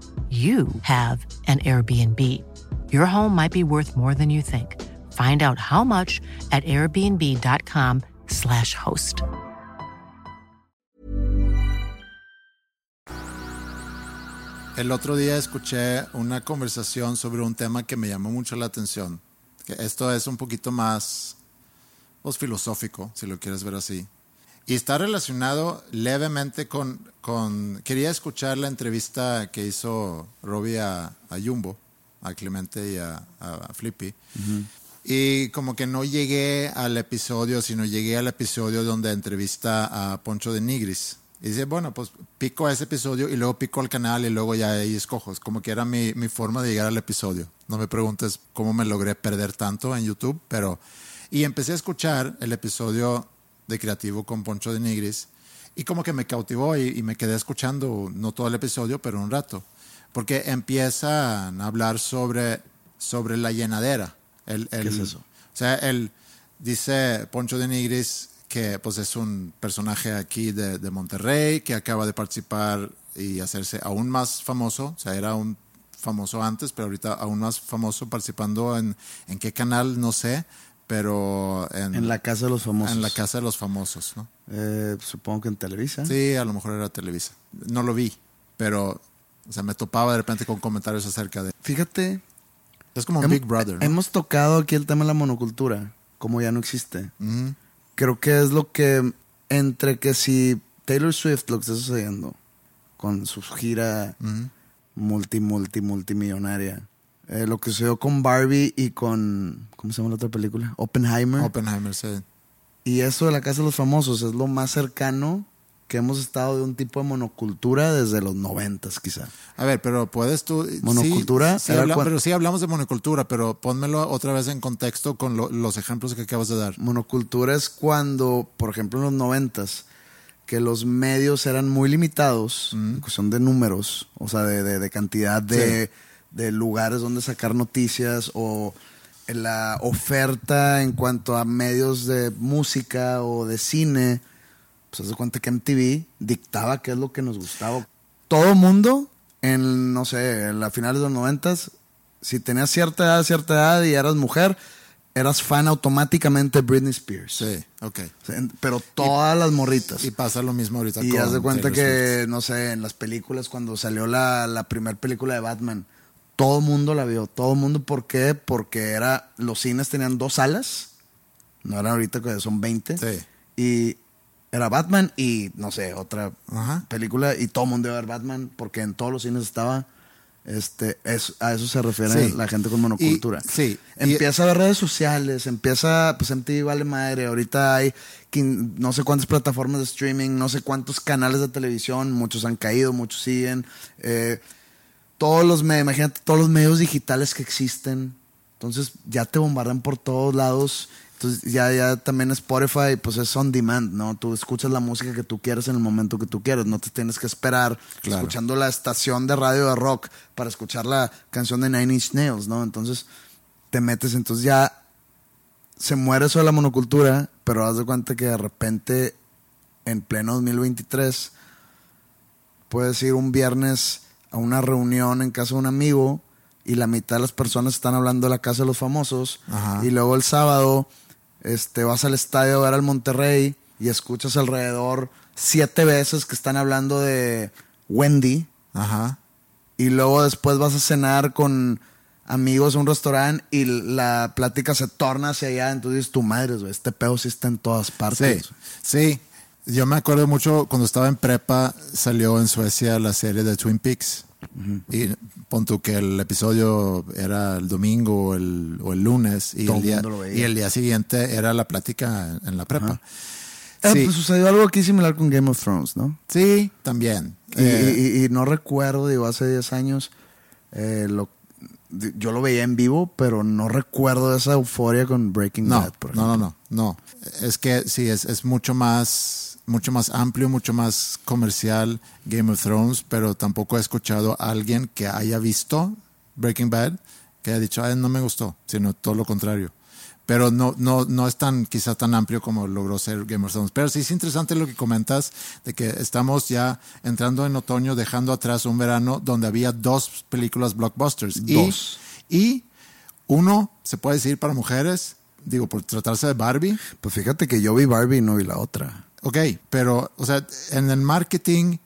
Speaker 1: you have an Airbnb. Your home might be worth more than you think. Find out how much at airbnb.com/slash host.
Speaker 2: El otro día escuché una conversación sobre un tema que me llamó mucho la atención. Esto es un poquito más filosófico, si lo quieres ver así. Y está relacionado levemente con, con... Quería escuchar la entrevista que hizo Robbie a, a Jumbo, a Clemente y a, a Flippy. Y como que no llegué al episodio, sino llegué al episodio donde entrevista a Poncho de Nigris. Y dice, bueno, pues pico a ese episodio y luego pico al canal y luego ya ahí escojo. Es como que era mi, mi forma de llegar al episodio. No me preguntes cómo me logré perder tanto en YouTube, pero... Y empecé a escuchar el episodio de Creativo con Poncho de Nigris y como que me cautivó y, y me quedé escuchando, no todo el episodio, pero un rato. Porque empiezan a hablar sobre, sobre la llenadera. El, el-
Speaker 3: ¿Qué es eso?
Speaker 2: O sea, él dice Poncho de Nigris que pues es un personaje aquí de, de Monterrey que acaba de participar y hacerse aún más famoso. O sea, era un famoso antes, pero ahorita aún más famoso participando en, en qué canal, no sé, pero en,
Speaker 3: En la casa de los famosos.
Speaker 2: en la casa de los famosos, ¿no?
Speaker 3: Eh, supongo que en Televisa.
Speaker 2: Sí, a lo mejor era Televisa. No lo vi, pero o sea, me topaba de repente con comentarios acerca de...
Speaker 3: Fíjate,
Speaker 2: Es como un Big Brother, ¿no?
Speaker 3: hemos tocado aquí el tema de la monocultura, como ya no existe. Creo que es lo que, entre que si Taylor Swift lo que está sucediendo con su gira multi, multi, multimillonaria, eh, lo que sucedió con Barbie y con, ¿cómo se llama la otra película? Oppenheimer.
Speaker 2: Oppenheimer, sí.
Speaker 3: Y eso de la Casa de los Famosos es lo más cercano que hemos estado de un tipo de monocultura desde los noventas, quizá.
Speaker 2: A ver, pero puedes tú...
Speaker 3: Monocultura,
Speaker 2: Sí, habla- pero sí hablamos de monocultura, pero pónmelo otra vez en contexto con lo- los ejemplos que acabas de dar.
Speaker 3: Monocultura es cuando, por ejemplo, en los noventas, que los medios eran muy limitados, en cuestión de números, o sea, de, de- de cantidad de, de lugares donde sacar noticias o la oferta en cuanto a medios de música o de cine. Pues haz de cuenta que MTV dictaba qué es lo que nos gustaba. Todo mundo, en, no sé, en la finales de los noventas, si tenías cierta edad, cierta edad y eras mujer, eras fan automáticamente de Britney Spears.
Speaker 2: Sí, ok.
Speaker 3: Pero todas las morritas.
Speaker 2: Y pasa lo mismo ahorita
Speaker 3: Y haz de cuenta
Speaker 2: Taylor
Speaker 3: que, no sé, en las películas, cuando salió la, la primera película de Batman, todo el mundo la vio. Todo el mundo, ¿por qué? Porque era, los cines tenían dos salas. No eran ahorita que son 20.
Speaker 2: Sí.
Speaker 3: Y era Batman y, no sé, otra
Speaker 2: Ajá.
Speaker 3: película. Y todo el mundo iba a ver Batman porque en todos los cines estaba. Este, es, a eso se refiere
Speaker 2: Sí.
Speaker 3: la gente con monocultura.
Speaker 2: Y- sí. Y-
Speaker 3: Empieza a ver redes sociales, empieza, pues MTV vale madre. Ahorita hay no sé cuántas plataformas de streaming, no sé cuántos canales de televisión, muchos han caído, muchos siguen. Eh, todos los medios, imagínate, todos los medios digitales que existen. Entonces ya te bombardean por todos lados. Entonces ya, ya también Spotify, pues es on demand, ¿no? Tú escuchas la música que tú quieres en el momento que tú quieres. No te tienes que esperar
Speaker 2: Claro.
Speaker 3: escuchando la estación de radio de rock para escuchar la canción de Nine Inch Nails, ¿no? Entonces te metes, entonces ya se muere eso de la monocultura, pero haz de cuenta que de repente en pleno 2023 puedes ir un viernes a una reunión en casa de un amigo y la mitad de las personas están hablando de la casa de los famosos
Speaker 2: Ajá.
Speaker 3: y luego el sábado este vas al estadio a ver al Monterrey y escuchas alrededor siete veces que están hablando de Wendy
Speaker 2: Ajá.
Speaker 3: y luego después vas a cenar con amigos a un restaurante y la plática se torna hacia allá, entonces dices, tu madre, este pedo sí está en todas
Speaker 2: Sí,
Speaker 3: partes.
Speaker 2: sí. Yo me acuerdo mucho cuando estaba en prepa, salió en Suecia la serie de Twin Peaks. Y pon tú que el episodio era el domingo o el, o el lunes y el, día, y el día siguiente era la plática en la prepa.
Speaker 3: Eh,
Speaker 2: Sí,
Speaker 3: pues sucedió algo aquí similar con Game of Thrones, ¿no?
Speaker 2: sí, también.
Speaker 3: Y,
Speaker 2: Eh,
Speaker 3: y- y no recuerdo, digo, hace 10 años, eh, lo, yo lo veía en vivo, pero no recuerdo esa euforia con Breaking
Speaker 2: no,
Speaker 3: Bad, por
Speaker 2: no, no, no, no. Es que sí, es, es mucho más, mucho más amplio, mucho más comercial Game of Thrones, pero tampoco he escuchado a alguien que haya visto Breaking Bad que haya dicho, "Ay, no me gustó, sino todo lo contrario. pero no, no, no es tan, quizá tan amplio como logró ser Game of Thrones. Pero sí es interesante lo que comentas de que estamos ya entrando en otoño, dejando atrás un verano donde había dos películas blockbusters.
Speaker 3: Dos.
Speaker 2: Y, y uno, se puede decir para mujeres, digo, por tratarse de Barbie.
Speaker 3: Pues fíjate que yo vi Barbie y no vi la otra.
Speaker 2: Ok, pero, o sea, en el marketing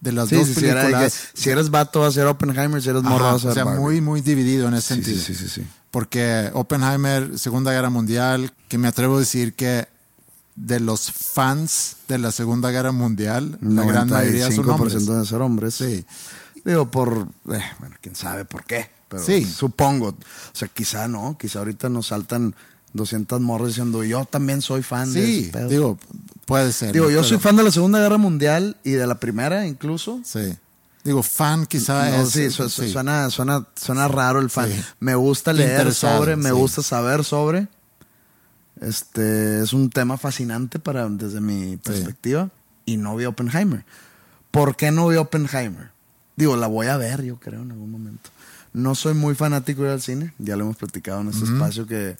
Speaker 2: de las
Speaker 3: Sí,
Speaker 2: dos
Speaker 3: sí, sí, era de que
Speaker 2: películas.
Speaker 3: si eres vato a ser Oppenheimer, si eres morro a
Speaker 2: o
Speaker 3: ser
Speaker 2: sea,
Speaker 3: Barbie.
Speaker 2: muy, muy dividido en ese
Speaker 3: Sí,
Speaker 2: sentido.
Speaker 3: sí, sí, sí.
Speaker 2: Porque Oppenheimer, Segunda Guerra Mundial, que me atrevo a decir que de los fans de la Segunda Guerra Mundial, la gran mayoría son
Speaker 3: 95%
Speaker 2: hombres.
Speaker 3: de ser hombres.
Speaker 2: Sí.
Speaker 3: Digo, por, eh, bueno, quién sabe por qué, pero
Speaker 2: Sí.
Speaker 3: supongo. O sea, quizá no, quizá ahorita nos saltan 200 morros diciendo, yo también soy fan de
Speaker 2: Sí,
Speaker 3: pedo".
Speaker 2: digo, puede ser.
Speaker 3: Digo, yo
Speaker 2: Pero-
Speaker 3: soy fan de la Segunda Guerra Mundial y de la Primera incluso.
Speaker 2: Sí. Digo, fan quizá
Speaker 3: No,
Speaker 2: es.
Speaker 3: sí, su- su-
Speaker 2: sí.
Speaker 3: Suena, suena, suena raro el fan.
Speaker 2: Sí.
Speaker 3: Me gusta leer sobre, me gusta saber sobre. Este es un tema fascinante para desde mi perspectiva. Y no vi Oppenheimer. ¿Por qué no vi Oppenheimer? Digo, la voy a ver, yo creo, en algún momento. No soy muy fanático de ir al cine. Ya lo hemos platicado en este espacio que,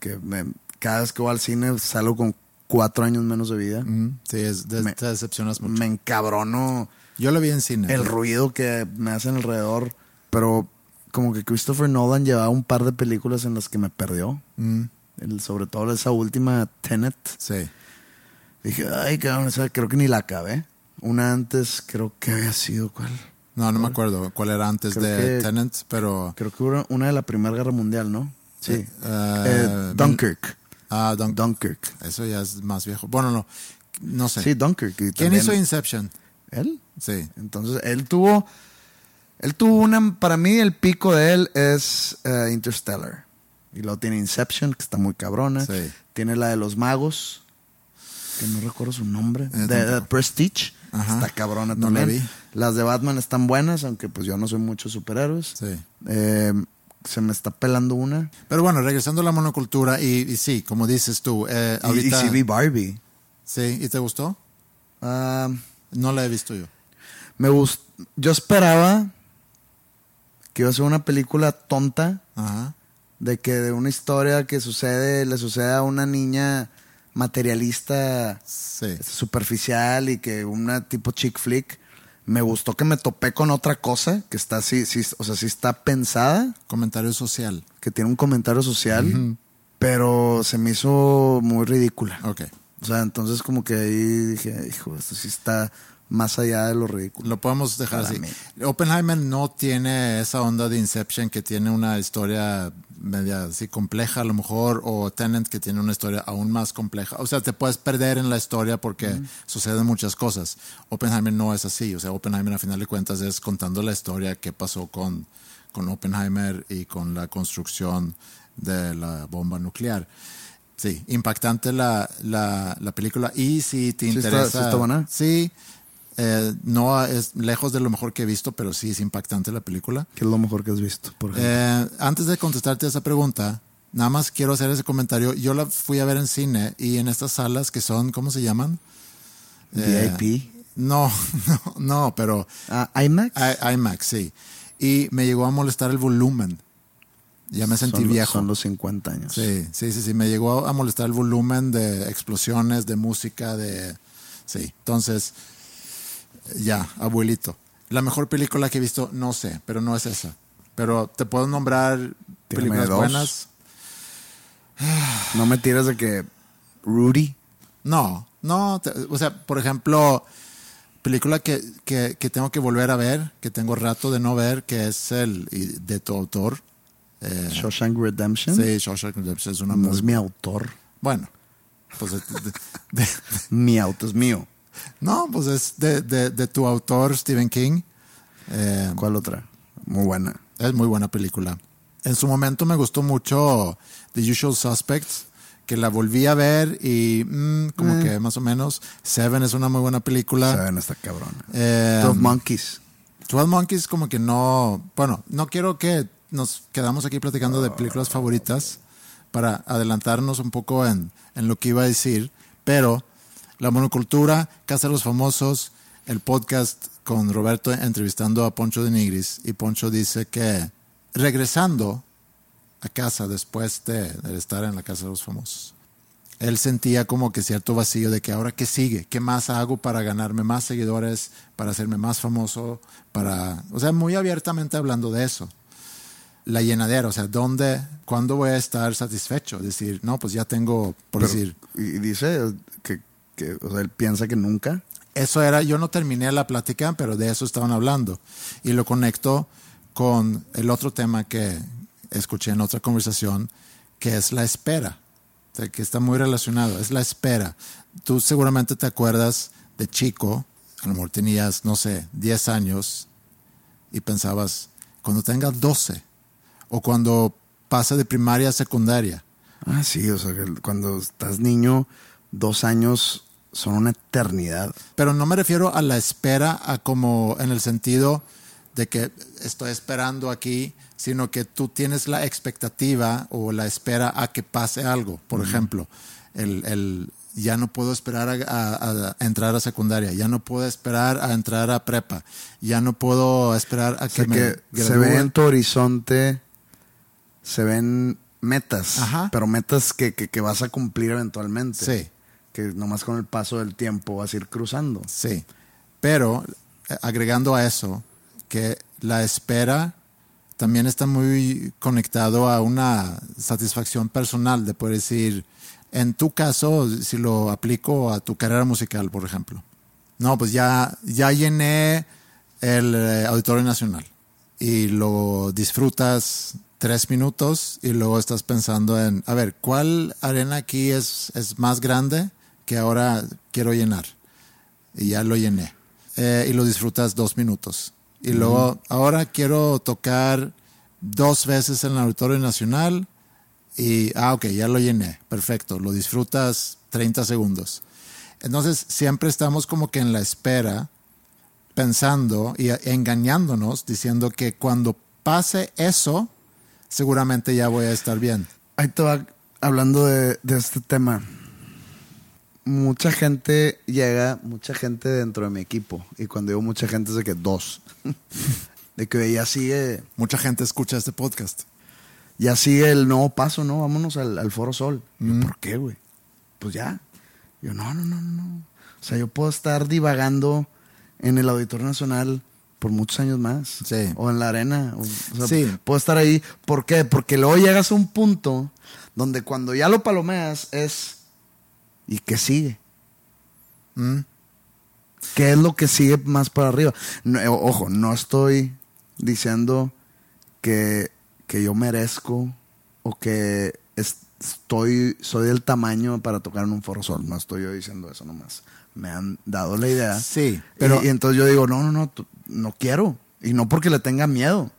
Speaker 3: que me- cada vez que voy al cine salgo con cuatro años menos de vida.
Speaker 2: Sí, es, de-
Speaker 3: Me-
Speaker 2: te decepcionas mucho.
Speaker 3: Me encabrono
Speaker 2: Yo lo vi en cine.
Speaker 3: el ruido que me hacen alrededor. Pero como que Christopher Nolan llevaba un par de películas en las que me perdió.
Speaker 2: Mm,
Speaker 3: El- sobre todo esa última Tenet.
Speaker 2: sí.
Speaker 3: Dije, ay, cabrón, esa creo que ni la acabé. Una antes, creo que había sido, ¿cuál?
Speaker 2: No, no me acuerdo cuál era antes
Speaker 3: Creo
Speaker 2: de
Speaker 3: que-
Speaker 2: Tenant, pero.
Speaker 3: Creo que una de la Primera Guerra Mundial, ¿no? Sí.
Speaker 2: Eh,
Speaker 3: Eh, Dunkirk.
Speaker 2: Ah, Dunk-
Speaker 3: Dunkirk.
Speaker 2: Eso ya es más viejo. Bueno, no. No sé.
Speaker 3: Sí, Dunkirk. y
Speaker 2: ¿Quién hizo Inception?
Speaker 3: Él.
Speaker 2: Sí.
Speaker 3: Entonces, él tuvo. Él tuvo una. Para mí, el pico de él es eh, Interstellar. Y luego tiene Inception, que está muy cabrona.
Speaker 2: Sí.
Speaker 3: Tiene la de los magos, que no recuerdo su nombre. De. Prestige.
Speaker 2: Ajá.
Speaker 3: Está cabrona
Speaker 2: No la
Speaker 3: también.
Speaker 2: vi.
Speaker 3: Las de Batman están buenas, aunque pues yo no soy mucho superhéroes.
Speaker 2: Sí.
Speaker 3: Eh, se me está pelando una.
Speaker 2: Pero bueno, regresando a la monocultura, y, y sí, como dices tú, eh,
Speaker 3: Y-
Speaker 2: ahorita.
Speaker 3: Y, sí vi Barbie.
Speaker 2: Sí, ¿y te gustó?
Speaker 3: Ah,
Speaker 2: No la he visto yo.
Speaker 3: me gust- Yo esperaba que iba a ser una película tonta.
Speaker 2: Ajá.
Speaker 3: de que de una historia que sucede, le sucede a una niña materialista
Speaker 2: Sí.
Speaker 3: superficial y que una tipo chick flick. Me gustó que me topé con otra cosa que está así, sí, o sea, sí está pensada,
Speaker 2: Comentario social.
Speaker 3: que tiene un comentario social, pero se me hizo muy ridícula.
Speaker 2: Ok.
Speaker 3: O sea, entonces como que ahí dije, hijo, esto sí está más allá de lo ridículo.
Speaker 2: Lo podemos dejar así.
Speaker 3: mí.
Speaker 2: Oppenheimer no tiene esa onda de Inception que tiene una historia media así compleja a lo mejor, o Tenant que tiene una historia aún más compleja. O sea, te puedes perder en la historia porque suceden muchas cosas. Oppenheimer no es así. O sea, Oppenheimer a final de cuentas es contando la historia que pasó con, con Oppenheimer y con la construcción de la bomba nuclear. Sí, impactante la, la, la película. Y si te
Speaker 3: ¿Sí está-
Speaker 2: interesa.
Speaker 3: sí está buena?
Speaker 2: Sí, eh, no es lejos de lo mejor que he visto, pero sí es impactante la película.
Speaker 3: ¿Qué es lo mejor que has visto? Por?
Speaker 2: Eh, antes de contestarte esa pregunta, nada más quiero hacer ese comentario. Yo la fui a ver en cine y en estas salas que son, ¿cómo se llaman? Eh,
Speaker 3: VIP.
Speaker 2: No, no, no, pero
Speaker 3: Ah, IMAX.
Speaker 2: I- IMAX, sí. Y me llegó a molestar el volumen. Ya me sentí
Speaker 3: Son los-
Speaker 2: viejo.
Speaker 3: Son los 50 años.
Speaker 2: Sí, sí, sí, sí. Me llegó a molestar el volumen de explosiones, de música, de... Sí, entonces, ya, abuelito. La mejor película que he visto, no sé, pero no es esa. Pero te puedo nombrar
Speaker 3: Tírame
Speaker 2: películas
Speaker 3: dos.
Speaker 2: buenas.
Speaker 3: No me tiras de que Rudy.
Speaker 2: No, no, te- o sea, por ejemplo, película que, que, que tengo que volver a ver, que tengo rato de no ver, que es el y de tu autor. Eh,
Speaker 3: Shawshank Redemption.
Speaker 2: sí, Shawshank Redemption es una
Speaker 3: No
Speaker 2: muy...
Speaker 3: es mi autor.
Speaker 2: Bueno, pues de- de- de-
Speaker 3: Mi auto es mío.
Speaker 2: No, pues es de, de- de tu autor, Stephen King. Eh,
Speaker 3: ¿Cuál otra? Muy buena.
Speaker 2: es muy buena película. En su momento me gustó mucho The Usual Suspects, que la volví a ver y mm, como que más o menos. Seven es una muy buena película.
Speaker 3: Saben, está cabrona.
Speaker 2: Eh,
Speaker 3: Twelve Monkeys.
Speaker 2: 12 Monkeys como que no... Bueno, no quiero que nos quedamos aquí platicando de películas favoritas para adelantarnos un poco en, en lo que iba a decir, pero la monocultura, Casa de los Famosos, el podcast con Roberto entrevistando a Poncho de Nigris y Poncho dice que regresando a casa después de, de estar en la casa de los famosos. Él sentía como que cierto vacío de que ahora qué sigue, qué más hago para ganarme más seguidores, para hacerme más famoso, para, o sea, muy abiertamente hablando de eso. La llenadera, o sea, ¿dónde, cuándo voy a estar satisfecho? Decir, no, pues ya tengo, por
Speaker 3: Pero-
Speaker 2: decir,
Speaker 3: Y dice que, que, o sea, él piensa que nunca.
Speaker 2: eso era, yo no terminé la plática, pero de eso estaban hablando. Y lo conecto con el otro tema que escuché en otra conversación, que es la espera, o sea, que está muy relacionado, es la espera. Tú seguramente te acuerdas de chico, a lo mejor tenías, no sé, 10 años y pensabas, cuando tenga 12 o cuando pase de primaria a secundaria,
Speaker 3: Ah, sí, o sea, que cuando estás niño, dos años son una eternidad.
Speaker 2: Pero no me refiero a la espera a como en el sentido de que estoy esperando aquí, sino que tú tienes la expectativa o la espera a que pase algo. Por ejemplo, el, el ya no puedo esperar a, a- a entrar a secundaria, ya no puedo esperar a entrar a prepa, ya no puedo esperar a
Speaker 3: O
Speaker 2: que
Speaker 3: sea,
Speaker 2: me
Speaker 3: que se ve en tu horizonte, se ven metas,
Speaker 2: Ajá.
Speaker 3: pero metas que, que, que vas a cumplir eventualmente.
Speaker 2: Sí.
Speaker 3: Que nomás con el paso del tiempo vas a ir cruzando.
Speaker 2: Sí, pero eh, agregando a eso, que la espera también está muy conectado a una satisfacción personal de poder decir, en tu caso, si lo aplico a tu carrera musical, por ejemplo. No, pues ya, ya llené el eh, Auditorio Nacional y lo disfrutas tres minutos y luego estás pensando en, a ver, ¿cuál arena aquí es, es más grande que ahora quiero llenar? y ya lo llené. Eh, y lo disfrutas dos minutos. Y luego, ahora quiero tocar dos veces en el Auditorio Nacional y, ah, ok, ya lo llené. Perfecto, lo disfrutas 30 segundos. Entonces, siempre estamos como que en la espera, pensando y engañándonos, diciendo que cuando pase eso, seguramente ya voy a estar bien.
Speaker 3: Ahí te va hablando de, de este tema. Mucha gente llega, mucha gente dentro de mi equipo. Y cuando digo mucha gente es de que dos. de que ya sigue,
Speaker 2: Mucha gente escucha este podcast.
Speaker 3: ya sigue el nuevo paso, ¿no? Vámonos al, al Foro Sol. Yo, ¿Por qué, güey? Pues ya. Yo, no, no, no, no. O sea, yo puedo estar divagando en el Auditorio Nacional por muchos años más.
Speaker 2: Sí.
Speaker 3: O en la arena. O, o sea,
Speaker 2: Sí.
Speaker 3: puedo estar ahí. ¿Por qué? Porque luego llegas a un punto donde cuando ya lo palomeas es. ¿Y qué sigue?
Speaker 2: Mm.
Speaker 3: ¿Qué es lo que sigue más para arriba? No, eh, ojo, no estoy diciendo que, que yo merezco o que es- estoy, soy del tamaño para tocar en un foro sol. No estoy yo diciendo eso nomás. Me han dado la idea.
Speaker 2: Sí,
Speaker 3: Pero, y, entonces yo digo, no, no, no, no quiero. Y no porque le tenga miedo.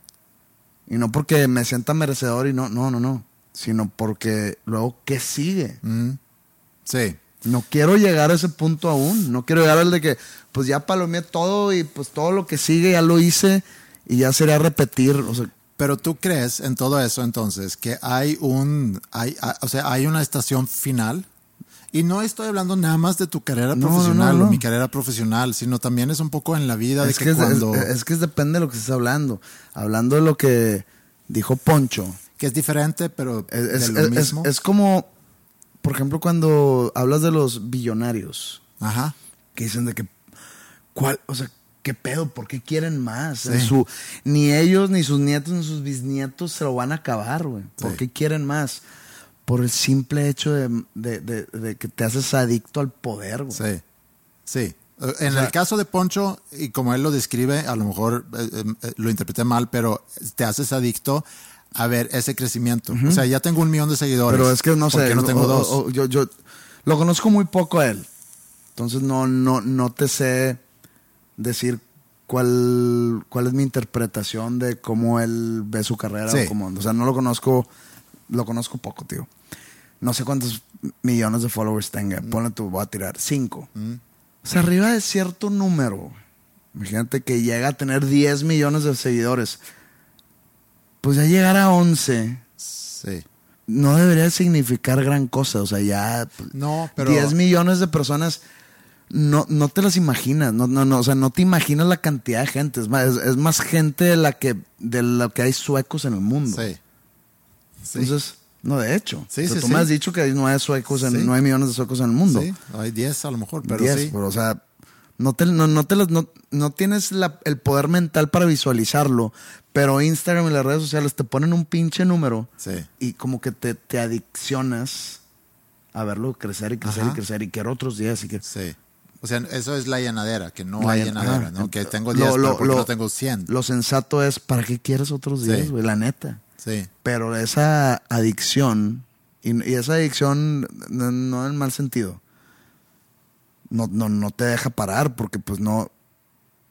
Speaker 3: Y no porque me sienta merecedor y no, no, no, no. Sino porque luego, ¿qué sigue?
Speaker 2: Mm. Sí.
Speaker 3: No quiero llegar a ese punto aún. No quiero llegar al de que, pues ya palomeé todo y pues todo lo que sigue ya lo hice y ya sería repetir. O sea,
Speaker 2: Pero tú crees en todo eso entonces que hay un, hay, a- o sea, hay una estación final. Y no estoy hablando nada más de tu carrera
Speaker 3: No,
Speaker 2: profesional
Speaker 3: no,
Speaker 2: o mi carrera profesional, sino también es un poco en la vida de
Speaker 3: es
Speaker 2: que,
Speaker 3: que, es,
Speaker 2: cuando
Speaker 3: es- es que depende de lo que estés hablando. Hablando de lo que dijo Poncho.
Speaker 2: que es diferente, pero
Speaker 3: Es,
Speaker 2: de lo mismo.
Speaker 3: es como, por ejemplo, cuando hablas de los billonarios.
Speaker 2: Ajá.
Speaker 3: que dicen de que, ¿cuál? O sea, ¿qué pedo? ¿Por qué quieren más?
Speaker 2: Sí.
Speaker 3: En su- ni ellos, ni sus nietos, ni sus bisnietos se lo van a acabar, güey. ¿Por
Speaker 2: Sí.
Speaker 3: qué quieren más? Por el simple hecho de, de- de- de que te haces adicto al poder, güey.
Speaker 2: Sí. Sí. Eh, En
Speaker 3: O sea-
Speaker 2: el caso de Poncho, y como él lo describe, a lo mejor eh, eh, lo interpreté mal, pero te haces adicto a ver ese crecimiento. O sea, ya tengo un millón de seguidores.
Speaker 3: Pero es que no
Speaker 2: ¿por
Speaker 3: sé,
Speaker 2: no tengo
Speaker 3: o-
Speaker 2: dos?
Speaker 3: o- yo, yo lo conozco muy poco a él. Entonces no, no, no te sé decir cuál, cuál es mi interpretación de cómo él ve su carrera.
Speaker 2: Sí.
Speaker 3: O, cómo- o sea, no lo conozco, lo conozco poco, tío. No sé cuántos millones de followers tenga.
Speaker 2: Mm.
Speaker 3: Ponle tú, voy a tirar. Cinco. O sea, arriba de cierto número. Imagínate que llega a tener 10 millones de seguidores. Pues ya llegar a 11
Speaker 2: Sí.
Speaker 3: no debería significar gran cosa. O sea, ya
Speaker 2: No, pero
Speaker 3: 10 millones de personas no, no te las imaginas. No, no, no, o sea, no te imaginas la cantidad de gente. Es más, es, es más gente de la que, de lo que hay suecos en el mundo.
Speaker 2: Sí.
Speaker 3: Entonces, no, de hecho.
Speaker 2: Sí,
Speaker 3: O sea,
Speaker 2: sí,
Speaker 3: tú me has dicho que hay nueve suecos, en, nueve millones de suecos en el mundo.
Speaker 2: Sí, hay 10 a lo mejor, pero
Speaker 3: Diez,
Speaker 2: sí.
Speaker 3: pero, o sea, no, te, no, no, te las- no, no tienes la- el poder mental para visualizarlo, pero Instagram y las redes sociales te ponen un pinche número
Speaker 2: Sí.
Speaker 3: y como que te, te adiccionas a verlo crecer y crecer
Speaker 2: Ajá.
Speaker 3: y crecer y quiero otros días y que...
Speaker 2: Sí. O sea, eso es la llenadera, que no
Speaker 3: La
Speaker 2: hay llenadera,
Speaker 3: ajá.
Speaker 2: ¿no? Que tengo
Speaker 3: Lo-
Speaker 2: 10,
Speaker 3: lo-
Speaker 2: pero ¿por qué
Speaker 3: lo-
Speaker 2: no tengo 100?
Speaker 3: Lo sensato es, ¿para qué quieres otros días,
Speaker 2: Sí.
Speaker 3: güey? La neta.
Speaker 2: Sí.
Speaker 3: Pero esa adicción, y, y esa adicción no, no en mal sentido, no, no, no te deja parar porque pues no,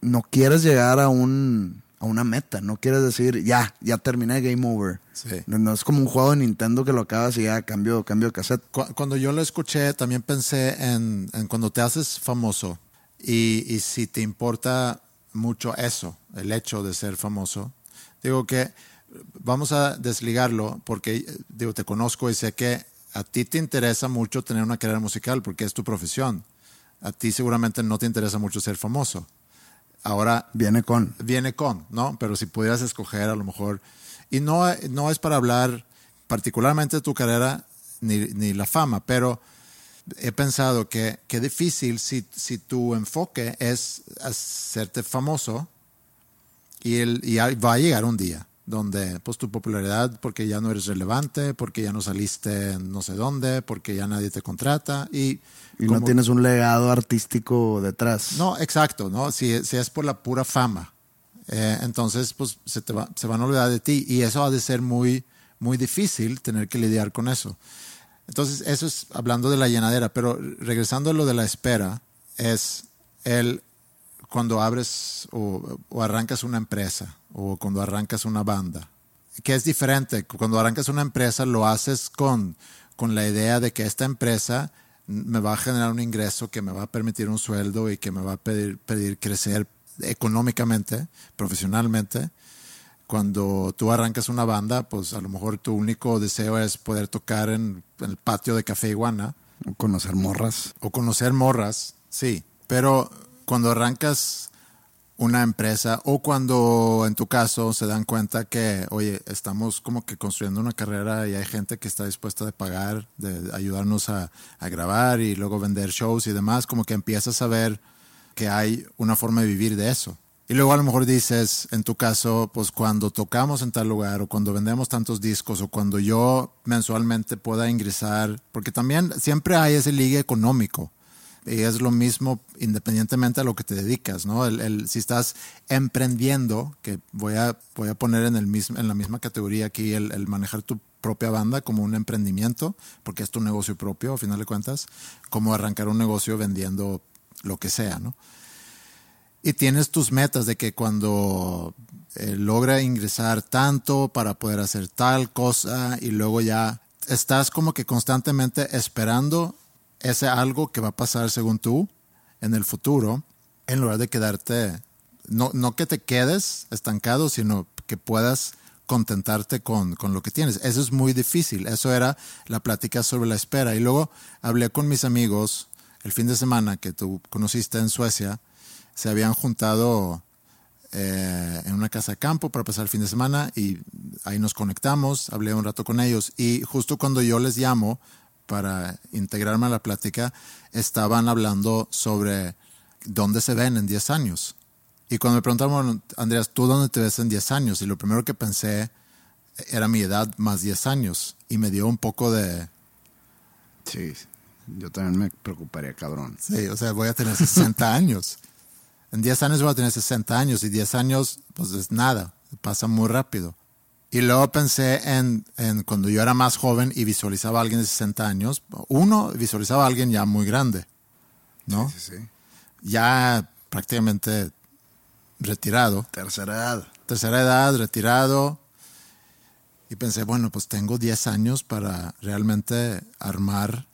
Speaker 3: no quieres llegar a un a una meta, no quieres decir ya, ya terminé game over.
Speaker 2: Sí.
Speaker 3: No, no es como un juego de Nintendo que lo acabas y ya cambio, cambio de cassette.
Speaker 2: Cu- Cuando yo lo escuché, también pensé en, en cuando te haces famoso y, y si te importa mucho eso, el hecho de ser famoso. Digo que vamos a desligarlo porque, digo, te conozco y sé que a ti te interesa mucho tener una carrera musical porque es tu profesión. A ti seguramente no te interesa mucho ser famoso. Ahora,
Speaker 3: Viene con.
Speaker 2: viene con, ¿no? Pero si pudieras escoger a lo mejor, y no, no es para hablar particularmente de tu carrera ni, ni la fama, pero he pensado que qué difícil si, si tu enfoque es hacerte famoso y, el, y va a llegar un día donde pues tu popularidad porque ya no eres relevante, porque ya no saliste en no sé dónde, porque ya nadie te contrata y,
Speaker 3: Y no tienes un legado artístico detrás.
Speaker 2: no, exacto, ¿no? Si, si es por la pura fama, eh, entonces pues se, te va- se van a olvidar de ti y eso ha de ser muy, muy difícil tener que lidiar con eso. Entonces, eso es hablando de la llenadera, pero regresando a lo de la espera, es el cuando abres o, o arrancas una empresa o cuando arrancas una banda, que es diferente. Cuando arrancas una empresa lo haces con, con la idea de que esta empresa me va a generar un ingreso que me va a permitir un sueldo y que me va a pedir, pedir crecer económicamente, profesionalmente. Cuando tú arrancas una banda, pues a lo mejor tu único deseo es poder tocar en, en el patio de Café Iguana
Speaker 3: O conocer morras.
Speaker 2: o conocer morras, sí. Pero cuando arrancas una empresa o cuando en tu caso se dan cuenta que, oye, estamos como que construyendo una carrera y hay gente que está dispuesta a pagar, de ayudarnos a, a grabar y luego vender shows y demás, como que empiezas a ver que hay una forma de vivir de eso. Y luego a lo mejor dices, en tu caso, pues cuando tocamos en tal lugar o cuando vendemos tantos discos o cuando yo mensualmente pueda ingresar, porque también siempre hay ese ligue económico y es lo mismo independientemente a lo que te dedicas, ¿no? El, si estás emprendiendo, que voy a, voy a poner en, el mismo, en la misma categoría aquí el, el manejar tu propia banda como un emprendimiento, porque es tu negocio propio, a final de cuentas, como arrancar un negocio vendiendo lo que sea, ¿no? Y tienes tus metas de que cuando eh, logra ingresar tanto para poder hacer tal cosa y luego ya estás como que constantemente esperando ese algo que va a pasar según tú en el futuro, en lugar de quedarte, no, no que te quedes estancado, sino que puedas contentarte con, con lo que tienes. Eso es muy difícil. Eso era la plática sobre la espera. Y luego hablé con mis amigos el fin de semana que tú conociste en Suecia. Se habían juntado eh, en una casa de campo para pasar el fin de semana y ahí nos conectamos, hablé un rato con ellos y justo cuando yo les llamo para integrarme a la plática, estaban hablando sobre dónde se ven en 10 años. Y cuando me preguntaron, "Bueno, Andreas, ¿tú dónde te ves en 10 años? Y lo primero que pensé era mi edad más 10 años y me dio un poco de,
Speaker 3: Sí, yo también me preocuparía, cabrón.
Speaker 2: Sí, o sea, voy a tener 60 años. En 10 años voy a tener 60 años y 10 años, pues es nada, pasa muy rápido. Y luego pensé en, en cuando yo era más joven y visualizaba a alguien de 60 años. Uno, visualizaba a alguien ya muy grande, ¿no?
Speaker 3: Sí, sí.
Speaker 2: Ya prácticamente retirado.
Speaker 3: Tercera edad.
Speaker 2: Tercera edad, retirado. Y pensé, bueno, pues tengo 10 años para realmente armar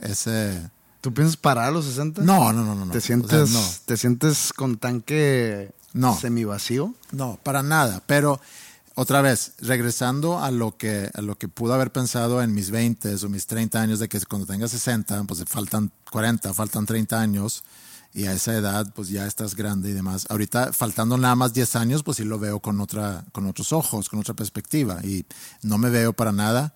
Speaker 2: ese...
Speaker 3: ¿Tú piensas parar a los 60?
Speaker 2: No, no, no, no. no.
Speaker 3: ¿Te
Speaker 2: O sea,
Speaker 3: sientes,
Speaker 2: no.
Speaker 3: ¿Te sientes con tanque
Speaker 2: No.
Speaker 3: semivacío?
Speaker 2: No, para nada. Pero otra vez, regresando a lo que, a lo que pude haber pensado en mis 20 o mis 30 años, de que cuando tenga 60, pues faltan 40, faltan 30 años, y a esa edad pues ya estás grande y demás. Ahorita faltando nada más 10 años pues sí lo veo con, otra, con otros ojos, con otra perspectiva y no me veo para nada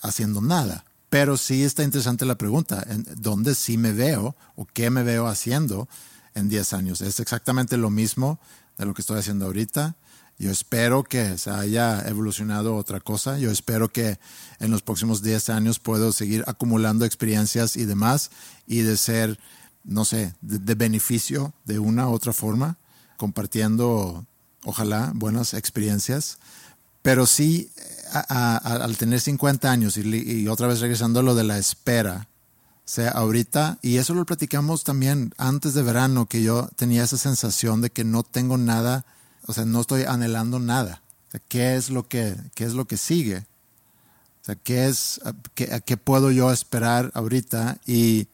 Speaker 2: haciendo nada. Pero sí está interesante la pregunta, ¿en ¿dónde sí me veo o qué me veo haciendo en 10 años? Es exactamente lo mismo de lo que estoy haciendo ahorita. Yo espero que se haya evolucionado otra cosa. Yo espero que en los próximos 10 años puedo seguir acumulando experiencias y demás y de ser no sé, de, beneficio de una u otra forma, compartiendo, ojalá, buenas experiencias. Pero sí, al tener 50 años y, otra vez regresando a lo de la espera, o sea, ahorita, y eso lo platicamos también antes de verano, que yo tenía esa sensación de que no tengo nada, o sea, no estoy anhelando nada. ¿qué, es lo que, ¿Qué es lo que sigue? O sea, ¿qué, es, qué, qué puedo yo esperar ahorita? Y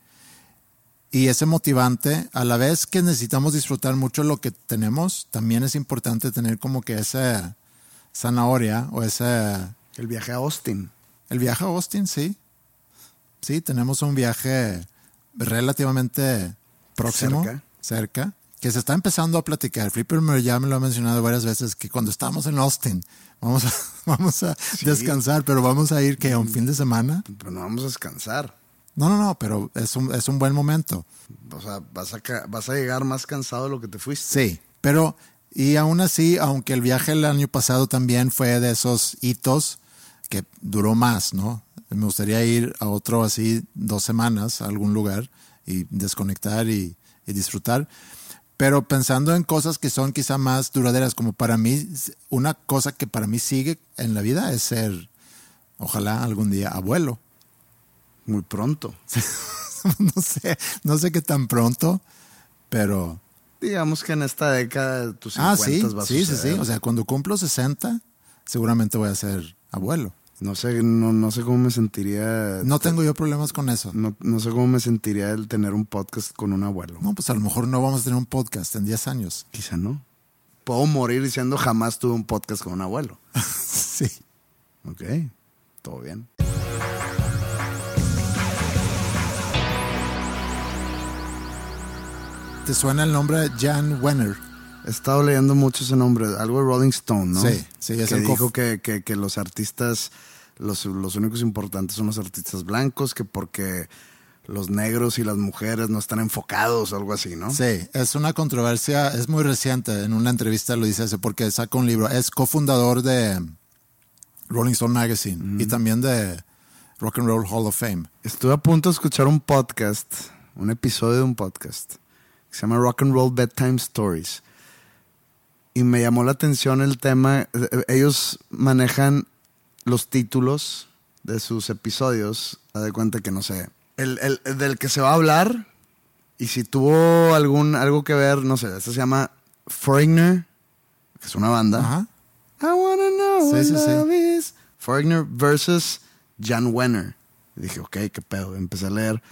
Speaker 2: y ese motivante, a la vez que necesitamos disfrutar mucho lo que tenemos, también es importante tener como que esa zanahoria o ese...
Speaker 3: El viaje a Austin.
Speaker 2: El viaje a Austin, sí. Sí, tenemos un viaje relativamente próximo, cerca, cerca que se está empezando a platicar. Flipper ya me lo ha mencionado varias veces, que cuando estamos en Austin, vamos a, vamos a descansar, pero vamos a ir que a un fin de semana.
Speaker 3: Pero no vamos a descansar.
Speaker 2: No, no, no, pero es un, es un buen momento.
Speaker 3: O sea, vas a, vas a llegar más cansado de lo que te fuiste.
Speaker 2: Sí, pero y aún así, aunque el viaje el año pasado también fue de esos hitos que duró más, ¿no? Me gustaría ir a otro así dos semanas a algún lugar y desconectar y, y disfrutar. Pero pensando en cosas que son quizá más duraderas, como para mí, una cosa que para mí sigue en la vida es ser, ojalá algún día, abuelo
Speaker 3: muy pronto.
Speaker 2: no sé, no sé qué tan pronto, pero...
Speaker 3: Digamos que en esta década de tus 50 ah,
Speaker 2: sí,
Speaker 3: va
Speaker 2: sí, sí, sí. O sea, cuando cumplo 60, seguramente voy a ser abuelo.
Speaker 3: No sé, no, sé cómo me sentiría.
Speaker 2: No tengo yo problemas con eso.
Speaker 3: No, no, sé cómo me sentiría el tener un podcast con un abuelo.
Speaker 2: No, pues a lo mejor no vamos a tener un podcast en 10 años.
Speaker 3: Quizá no. Puedo morir diciendo jamás tuve un podcast con un abuelo.
Speaker 2: sí.
Speaker 3: Ok, todo bien.
Speaker 2: ¿Te suena el nombre Jan Wenner?
Speaker 3: He estado leyendo mucho ese nombre, algo de Rolling Stone, ¿no?
Speaker 2: Sí, sí,
Speaker 3: es que dijo que, que, los artistas, los, los únicos importantes son los artistas blancos, que porque los negros y las mujeres no están enfocados algo así, ¿no?
Speaker 2: Sí, es una controversia, es muy reciente, en una entrevista lo dice eso, porque saca un libro, es cofundador de Rolling Stone Magazine y también de Rock and Roll Hall of Fame.
Speaker 3: Estuve a punto de escuchar un podcast, un episodio de un podcast, se llama Rock and Roll Bedtime Stories. Y me llamó la atención el tema. Ellos manejan los títulos de sus episodios. A de cuenta que no sé. El, del que se va a hablar. Y si tuvo algún, algo que ver, no sé. Este se llama Foreigner, que es una banda. Ajá. I wanna know what love is. Foreigner versus Jan Wenner. Y dije, ok, qué pedo. Empecé a leer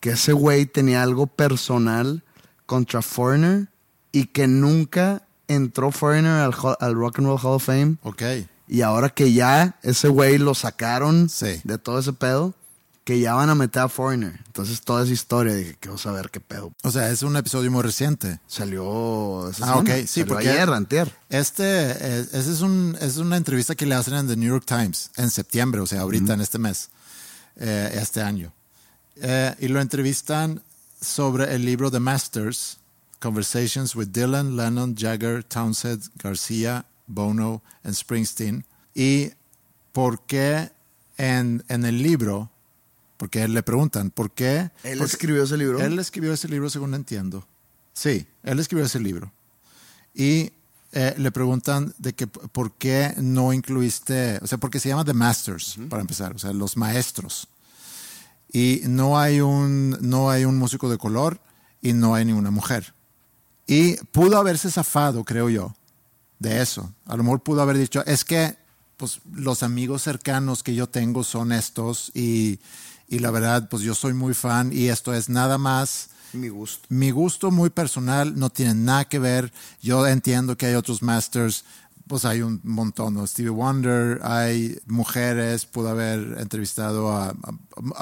Speaker 3: que ese güey tenía algo personal contra Foreigner y que nunca entró Foreigner al, Rock and Roll Hall of Fame.
Speaker 2: Ok.
Speaker 3: Y ahora que ya ese güey lo sacaron de todo ese pedo, que ya van a meter a Foreigner. Entonces toda esa historia, dije, quiero saber qué pedo.
Speaker 2: O sea, es un episodio muy reciente.
Speaker 3: Salió
Speaker 2: esa Ah, ok. Sí, porque
Speaker 3: ayer, antier.
Speaker 2: Este, eh, ese es, un, es una entrevista que le hacen en The New York Times en septiembre, o sea, ahorita en este mes, eh, este año. Eh, y lo entrevistan sobre el libro The Masters, Conversations with Dylan, Lennon, Jagger, Townsend, García, Bono and Springsteen. Y por qué en, en el libro, porque le preguntan, ¿por qué?
Speaker 3: ¿Él escribió ese libro?
Speaker 2: Él escribió ese libro, según entiendo. Sí, él escribió ese libro. Y eh, le preguntan de que por qué no incluiste, o sea, porque se llama The Masters, para empezar, o sea, los maestros y no hay un, no hay un músico de color y no hay ninguna mujer. Y pudo haberse zafado, creo yo, de eso. A lo mejor pudo haber dicho, es que pues, los amigos cercanos que yo tengo son estos y, y la verdad, pues yo soy muy fan y esto es nada más
Speaker 3: mi gusto.
Speaker 2: Mi gusto muy personal, no tiene nada que ver. Yo entiendo que hay otros masters pues hay un montón, ¿no? Stevie Wonder, hay mujeres, pudo haber entrevistado a,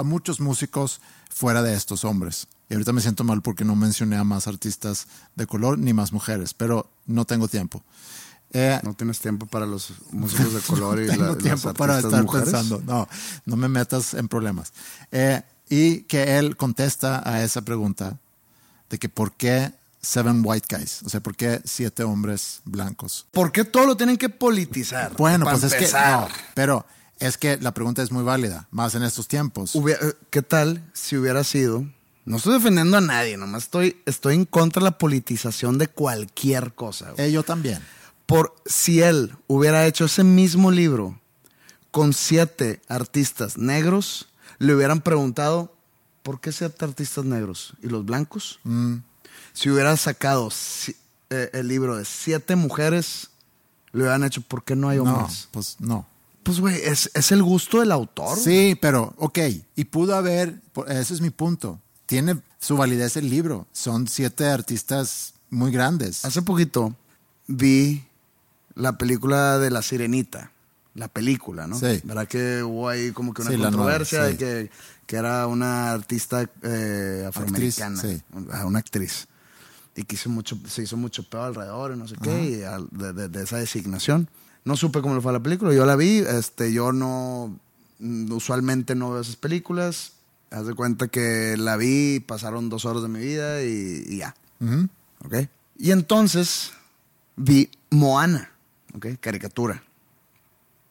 Speaker 2: muchos músicos fuera de estos hombres. Y ahorita me siento mal porque no mencioné a más artistas de color ni más mujeres, pero no tengo tiempo. Eh,
Speaker 3: No tienes tiempo para los músicos de color y
Speaker 2: tengo
Speaker 3: la-
Speaker 2: tiempo
Speaker 3: las
Speaker 2: para estar
Speaker 3: mujeres.
Speaker 2: pensando. No, no me metas en problemas. Eh, y que él contesta a esa pregunta de que por qué seven white guys, o sea, por qué siete hombres blancos.
Speaker 3: ¿Por qué todo lo tienen que politizar?
Speaker 2: Bueno, pues es que
Speaker 3: empezar.
Speaker 2: no, pero es que la pregunta es muy válida, más en estos tiempos.
Speaker 3: Hubiera- eh, ¿Qué tal si hubiera sido? No estoy defendiendo a nadie, nomás estoy, estoy en contra de la politización de cualquier cosa. güey.
Speaker 2: Eh, yo también.
Speaker 3: Por si él hubiera hecho ese mismo libro con siete artistas negros, le hubieran preguntado ¿por qué siete artistas negros y los blancos?
Speaker 2: Mm.
Speaker 3: Si hubiera sacado si- eh, el libro de siete mujeres, le hubieran hecho ¿por qué no hay
Speaker 2: No,
Speaker 3: hombres?
Speaker 2: pues no.
Speaker 3: Pues güey, es, es el gusto del autor.
Speaker 2: Sí, pero, ok, y pudo haber, ese es mi punto, tiene su validez el libro, son siete artistas muy grandes.
Speaker 3: Hace poquito vi la película de La Sirenita, la película, ¿no?
Speaker 2: Sí.
Speaker 3: ¿Verdad que hubo ahí como que una
Speaker 2: Sí,
Speaker 3: controversia
Speaker 2: nueva,
Speaker 3: de
Speaker 2: sí.
Speaker 3: que, que era una artista eh, afroamericana,
Speaker 2: Actriz,
Speaker 3: ah, una actriz, y que hizo mucho, se hizo mucho peor alrededor y no sé qué, y al- de, de- de esa designación. No supe cómo le fue a la película, yo la vi, este, yo no, mm, usualmente no veo esas películas, haz de cuenta que la vi, pasaron dos horas de mi vida y, y ya.
Speaker 2: Ujú.
Speaker 3: ¿ok? Y entonces vi Moana, ¿ok? Caricatura.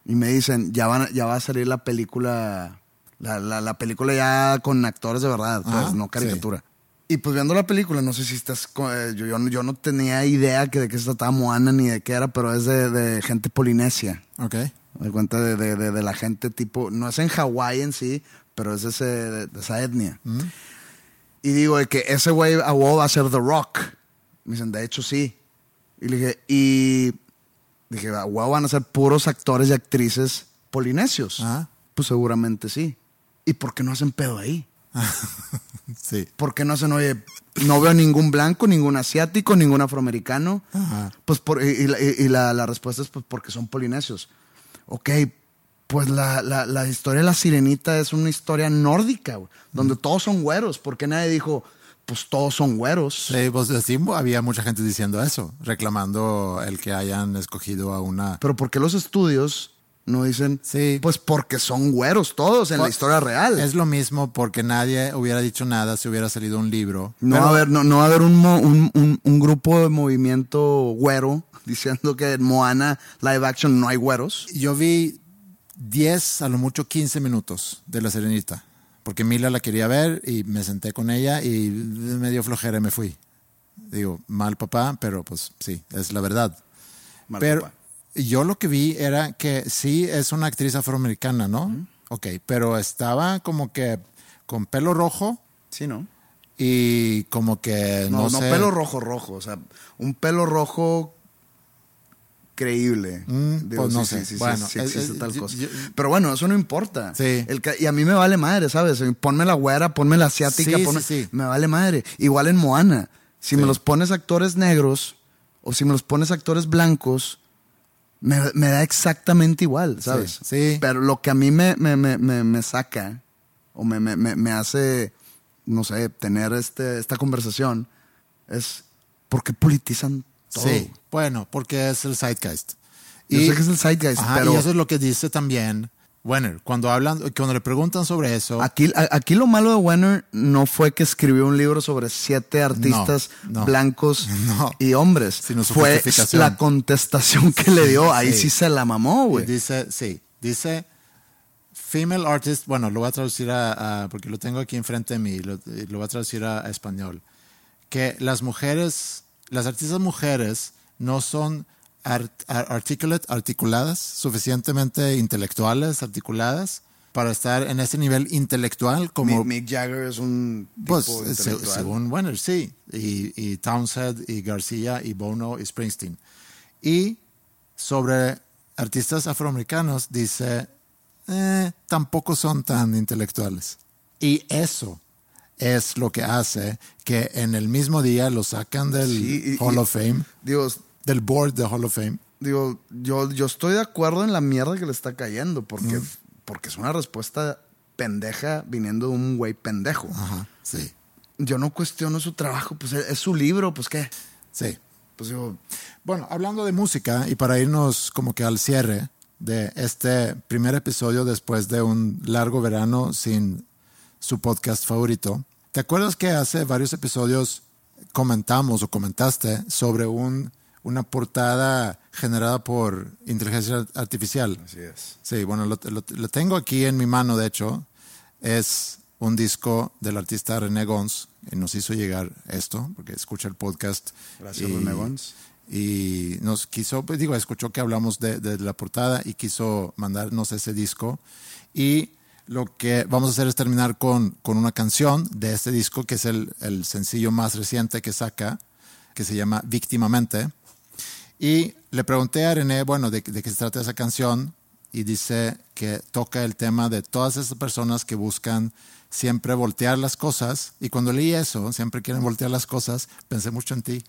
Speaker 3: Y me dicen, ya, van, a- ya va a salir la película, la, la- la película ya con actores de verdad, pues, no caricatura. Y pues viendo la película, no sé si estás, eh, yo, yo, no- yo no tenía idea que de qué se trataba Moana ni de qué era, pero es de, de gente polinesia.
Speaker 2: Ok.
Speaker 3: Me cuenta de, de- de- de la gente tipo, no es en Hawái en sí, pero es ese, de, esa etnia. Y digo de que ese güey a huevo va a ser The Rock. Me dicen, de hecho sí. Y le dije, y dije, a huevo van a ser puros actores y actrices polinesios.
Speaker 2: Ajá.
Speaker 3: Pues seguramente sí. ¿Y por qué no hacen pedo ahí?
Speaker 2: Sí.
Speaker 3: ¿Por qué no hacen, oye, no veo ningún blanco, ningún asiático, ningún afroamericano?
Speaker 2: Ajá.
Speaker 3: Pues por, y la, la respuesta es pues porque son polinesios. Ok, pues la, la- la historia de la sirenita es una historia nórdica, güey, donde todos son güeros. ¿Por qué nadie dijo, pues todos son güeros?
Speaker 2: Sí, pues sí, había mucha gente diciendo eso, reclamando el que hayan escogido a una...
Speaker 3: Pero ¿por qué los estudios no dicen,
Speaker 2: Sí.
Speaker 3: pues porque son güeros todos en la
Speaker 2: Pues,
Speaker 3: historia real?
Speaker 2: Es lo mismo porque nadie hubiera dicho nada si hubiera salido un libro.
Speaker 3: No
Speaker 2: Pero-
Speaker 3: va a haber, no, no va a haber un, mo- un, un- un grupo de movimiento güero diciendo que en Moana live action no hay güeros.
Speaker 2: Yo vi 10, a lo mucho 15 minutos de La Serenita, porque Mila la quería ver y me senté con ella y me dio flojera y me fui. Digo, mal papá, pero pues sí, es la verdad.
Speaker 3: Mal
Speaker 2: pero
Speaker 3: papá.
Speaker 2: yo lo que vi era que sí es una actriz afroamericana, ¿no? Ok, pero estaba como que con pelo rojo
Speaker 3: Sí, ¿no?
Speaker 2: y como que
Speaker 3: No,
Speaker 2: no,
Speaker 3: no,
Speaker 2: sé.
Speaker 3: pelo rojo, rojo. O sea, un pelo rojo creíble.
Speaker 2: Mm, pues no sé.
Speaker 3: Sí, sí,
Speaker 2: Bueno,
Speaker 3: sí, existe tal
Speaker 2: yo-
Speaker 3: cosa.
Speaker 2: yo-
Speaker 3: Pero bueno, eso no importa.
Speaker 2: Sí.
Speaker 3: El y a mí me vale madre, ¿sabes? Ponme la güera, ponme la asiática,
Speaker 2: Sí,
Speaker 3: ponme-
Speaker 2: sí, sí.
Speaker 3: me vale madre. Igual en Moana. Si me
Speaker 2: Sí.
Speaker 3: los pones actores negros o si me los pones actores blancos, me, me da exactamente igual, ¿sabes?
Speaker 2: sí.
Speaker 3: Pero lo que a mí me, me, me, me, me saca o me, me, me, me hace, no sé, tener este, esta conversación es ¿por qué politizan todo?
Speaker 2: Sí, bueno, porque es el zeitgeist.
Speaker 3: Yo sé que es el zeitgeist,
Speaker 2: Ajá,
Speaker 3: pero
Speaker 2: y eso es lo que dice también Wenner. Cuando hablan, cuando le preguntan sobre eso,
Speaker 3: aquí, aquí lo malo de Wenner no fue que escribió un libro sobre siete artistas
Speaker 2: no.
Speaker 3: blancos
Speaker 2: No.
Speaker 3: y hombres.
Speaker 2: Sino su
Speaker 3: fue la contestación que le dio. Ahí sí,
Speaker 2: Sí.
Speaker 3: se la mamó, güey.
Speaker 2: dice, sí, dice female artist, bueno, lo voy a traducir a, a- porque lo tengo aquí enfrente de mí, lo, lo voy a traducir a, a español, que las mujeres, las artistas mujeres no son art- ar- articulate, articuladas, suficientemente intelectuales, articuladas, para estar en ese nivel intelectual como...
Speaker 3: Mick, Mick Jagger es un tipo
Speaker 2: Pues se-
Speaker 3: intelectual.
Speaker 2: según Wenner, sí. Y, y Townsend y García y Bono y Springsteen. Y sobre artistas afroamericanos dice, eh, tampoco son tan intelectuales. Y eso es lo que hace que en el mismo día lo sacan del
Speaker 3: Sí, y-
Speaker 2: Hall of Fame,
Speaker 3: Digo,
Speaker 2: del board de Hall of Fame.
Speaker 3: digo yo, yo estoy de acuerdo en la mierda que le está cayendo porque, porque es una respuesta pendeja viniendo de un güey pendejo.
Speaker 2: Ajá, sí.
Speaker 3: yo no cuestiono su trabajo, pues es, es su libro, pues qué.
Speaker 2: Sí.
Speaker 3: Pues yo,
Speaker 2: Bueno, hablando de música y para irnos como que al cierre de este primer episodio después de un largo verano sin su podcast favorito, ¿te acuerdas que hace varios episodios comentamos o comentaste sobre un, una portada generada por inteligencia artificial?
Speaker 3: así es.
Speaker 2: Sí, bueno, lo, lo- lo tengo aquí en mi mano, de hecho. Es un disco del artista René Gons, y nos hizo llegar esto, porque escucha el podcast.
Speaker 3: Gracias,
Speaker 2: y-
Speaker 3: René Gons.
Speaker 2: Y nos quiso, pues digo, escuchó que hablamos de, de la portada y quiso mandarnos ese disco. Y lo que vamos a hacer es terminar con, con una canción de este disco, que es el, el sencillo más reciente que saca, que se llama Víctimamente. Y le pregunté a René, bueno, de, de qué se trata esa canción, y dice que toca el tema de todas esas personas que buscan siempre voltear las cosas. Y cuando leí eso, siempre quieren voltear las cosas, pensé mucho en ti.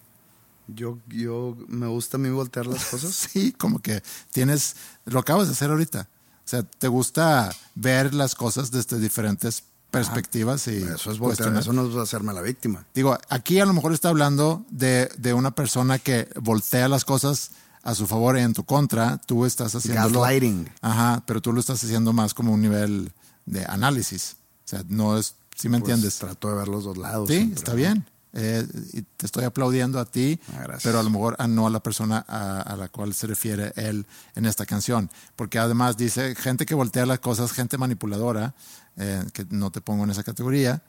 Speaker 3: Yo, yo me gusta a mí voltear las cosas.
Speaker 2: Sí, como que tienes, lo acabas de hacer ahorita. O sea, te gusta ver las cosas desde diferentes perspectivas y
Speaker 3: Eso es voltear, eso no es hacerme la víctima.
Speaker 2: Digo, aquí a lo mejor está hablando de, de una persona que voltea las cosas a su favor y en tu contra. Tú estás haciendo.
Speaker 3: Gaslighting.
Speaker 2: Ajá, pero tú lo estás haciendo más como un nivel de análisis. O sea, no es, si me
Speaker 3: Pues,
Speaker 2: entiendes.
Speaker 3: trato de ver los dos lados.
Speaker 2: Sí,
Speaker 3: siempre,
Speaker 2: está
Speaker 3: ¿no?
Speaker 2: bien. Eh, y te estoy aplaudiendo a ti,
Speaker 3: Ah,
Speaker 2: pero a lo mejor a no a la persona a, a la cual se refiere él en esta canción. Porque además dice gente que voltea las cosas, gente manipuladora, eh, que no te pongo en esa categoría,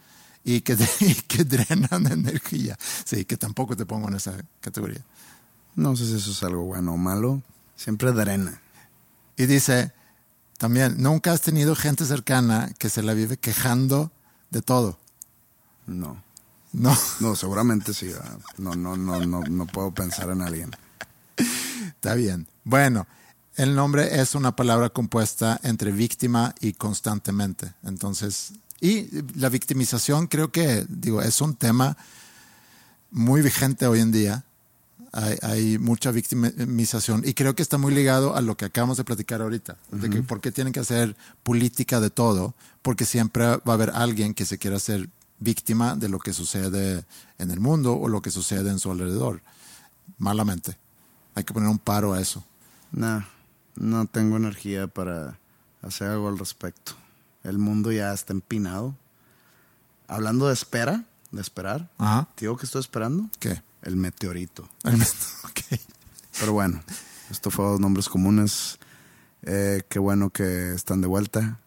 Speaker 2: y que, y que drenan energía. Sí, que tampoco te pongo en esa categoría.
Speaker 3: No sé si eso es algo bueno o malo. Siempre drena.
Speaker 2: Y dice también, nunca has tenido gente cercana que se la vive quejando de todo.
Speaker 3: No.
Speaker 2: No.
Speaker 3: No, seguramente sí. No, no, no, no, no puedo pensar en alguien.
Speaker 2: Está bien. Bueno, el nombre es una palabra compuesta entre víctima y constantemente. Entonces, y la victimización creo que, digo, es un tema muy vigente hoy en día. Hay, hay mucha victimización y creo que está muy ligado a lo que acabamos de platicar ahorita, de que por qué tienen que hacer política de todo, porque siempre va a haber alguien que se quiera hacer víctima de lo que sucede en el mundo o lo que sucede en su alrededor, malamente. Hay que poner un paro a eso.
Speaker 3: No, no tengo energía para hacer algo al respecto. El mundo ya está empinado. Hablando de espera, de esperar,
Speaker 2: Ajá.
Speaker 3: ¿te digo que estoy esperando?
Speaker 2: ¿Qué?
Speaker 3: El meteorito.
Speaker 2: Ok.
Speaker 3: Pero bueno, esto fue dos nombres comunes. Eh, qué bueno que están de vuelta.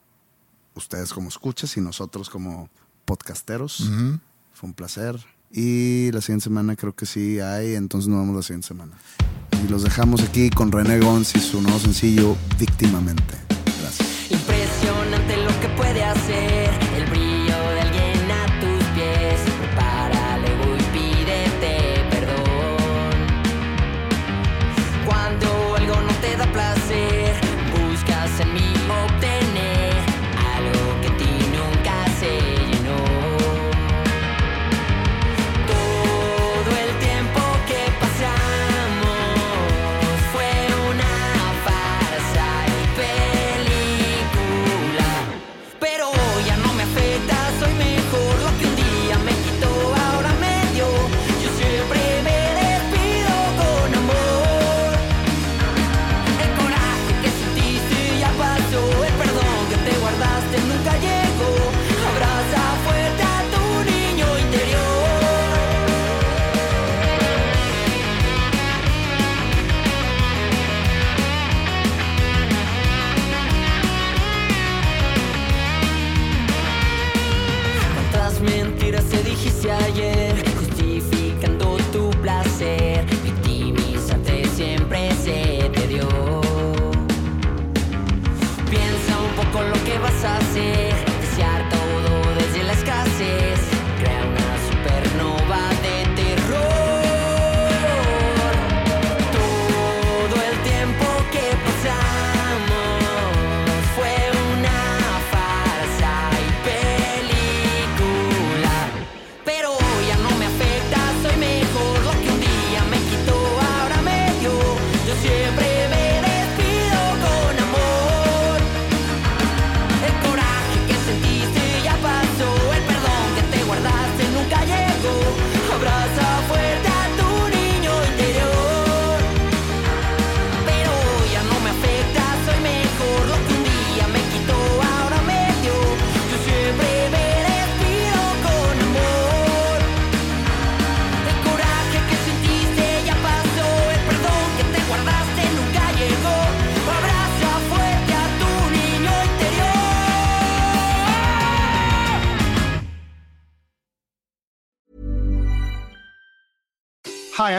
Speaker 3: Ustedes como escuchas y nosotros como podcasteros. Fue un placer. Y la siguiente semana creo que sí hay, entonces nos vemos la siguiente semana. Y los dejamos aquí con René Gons y su nuevo sencillo, Víctimamente.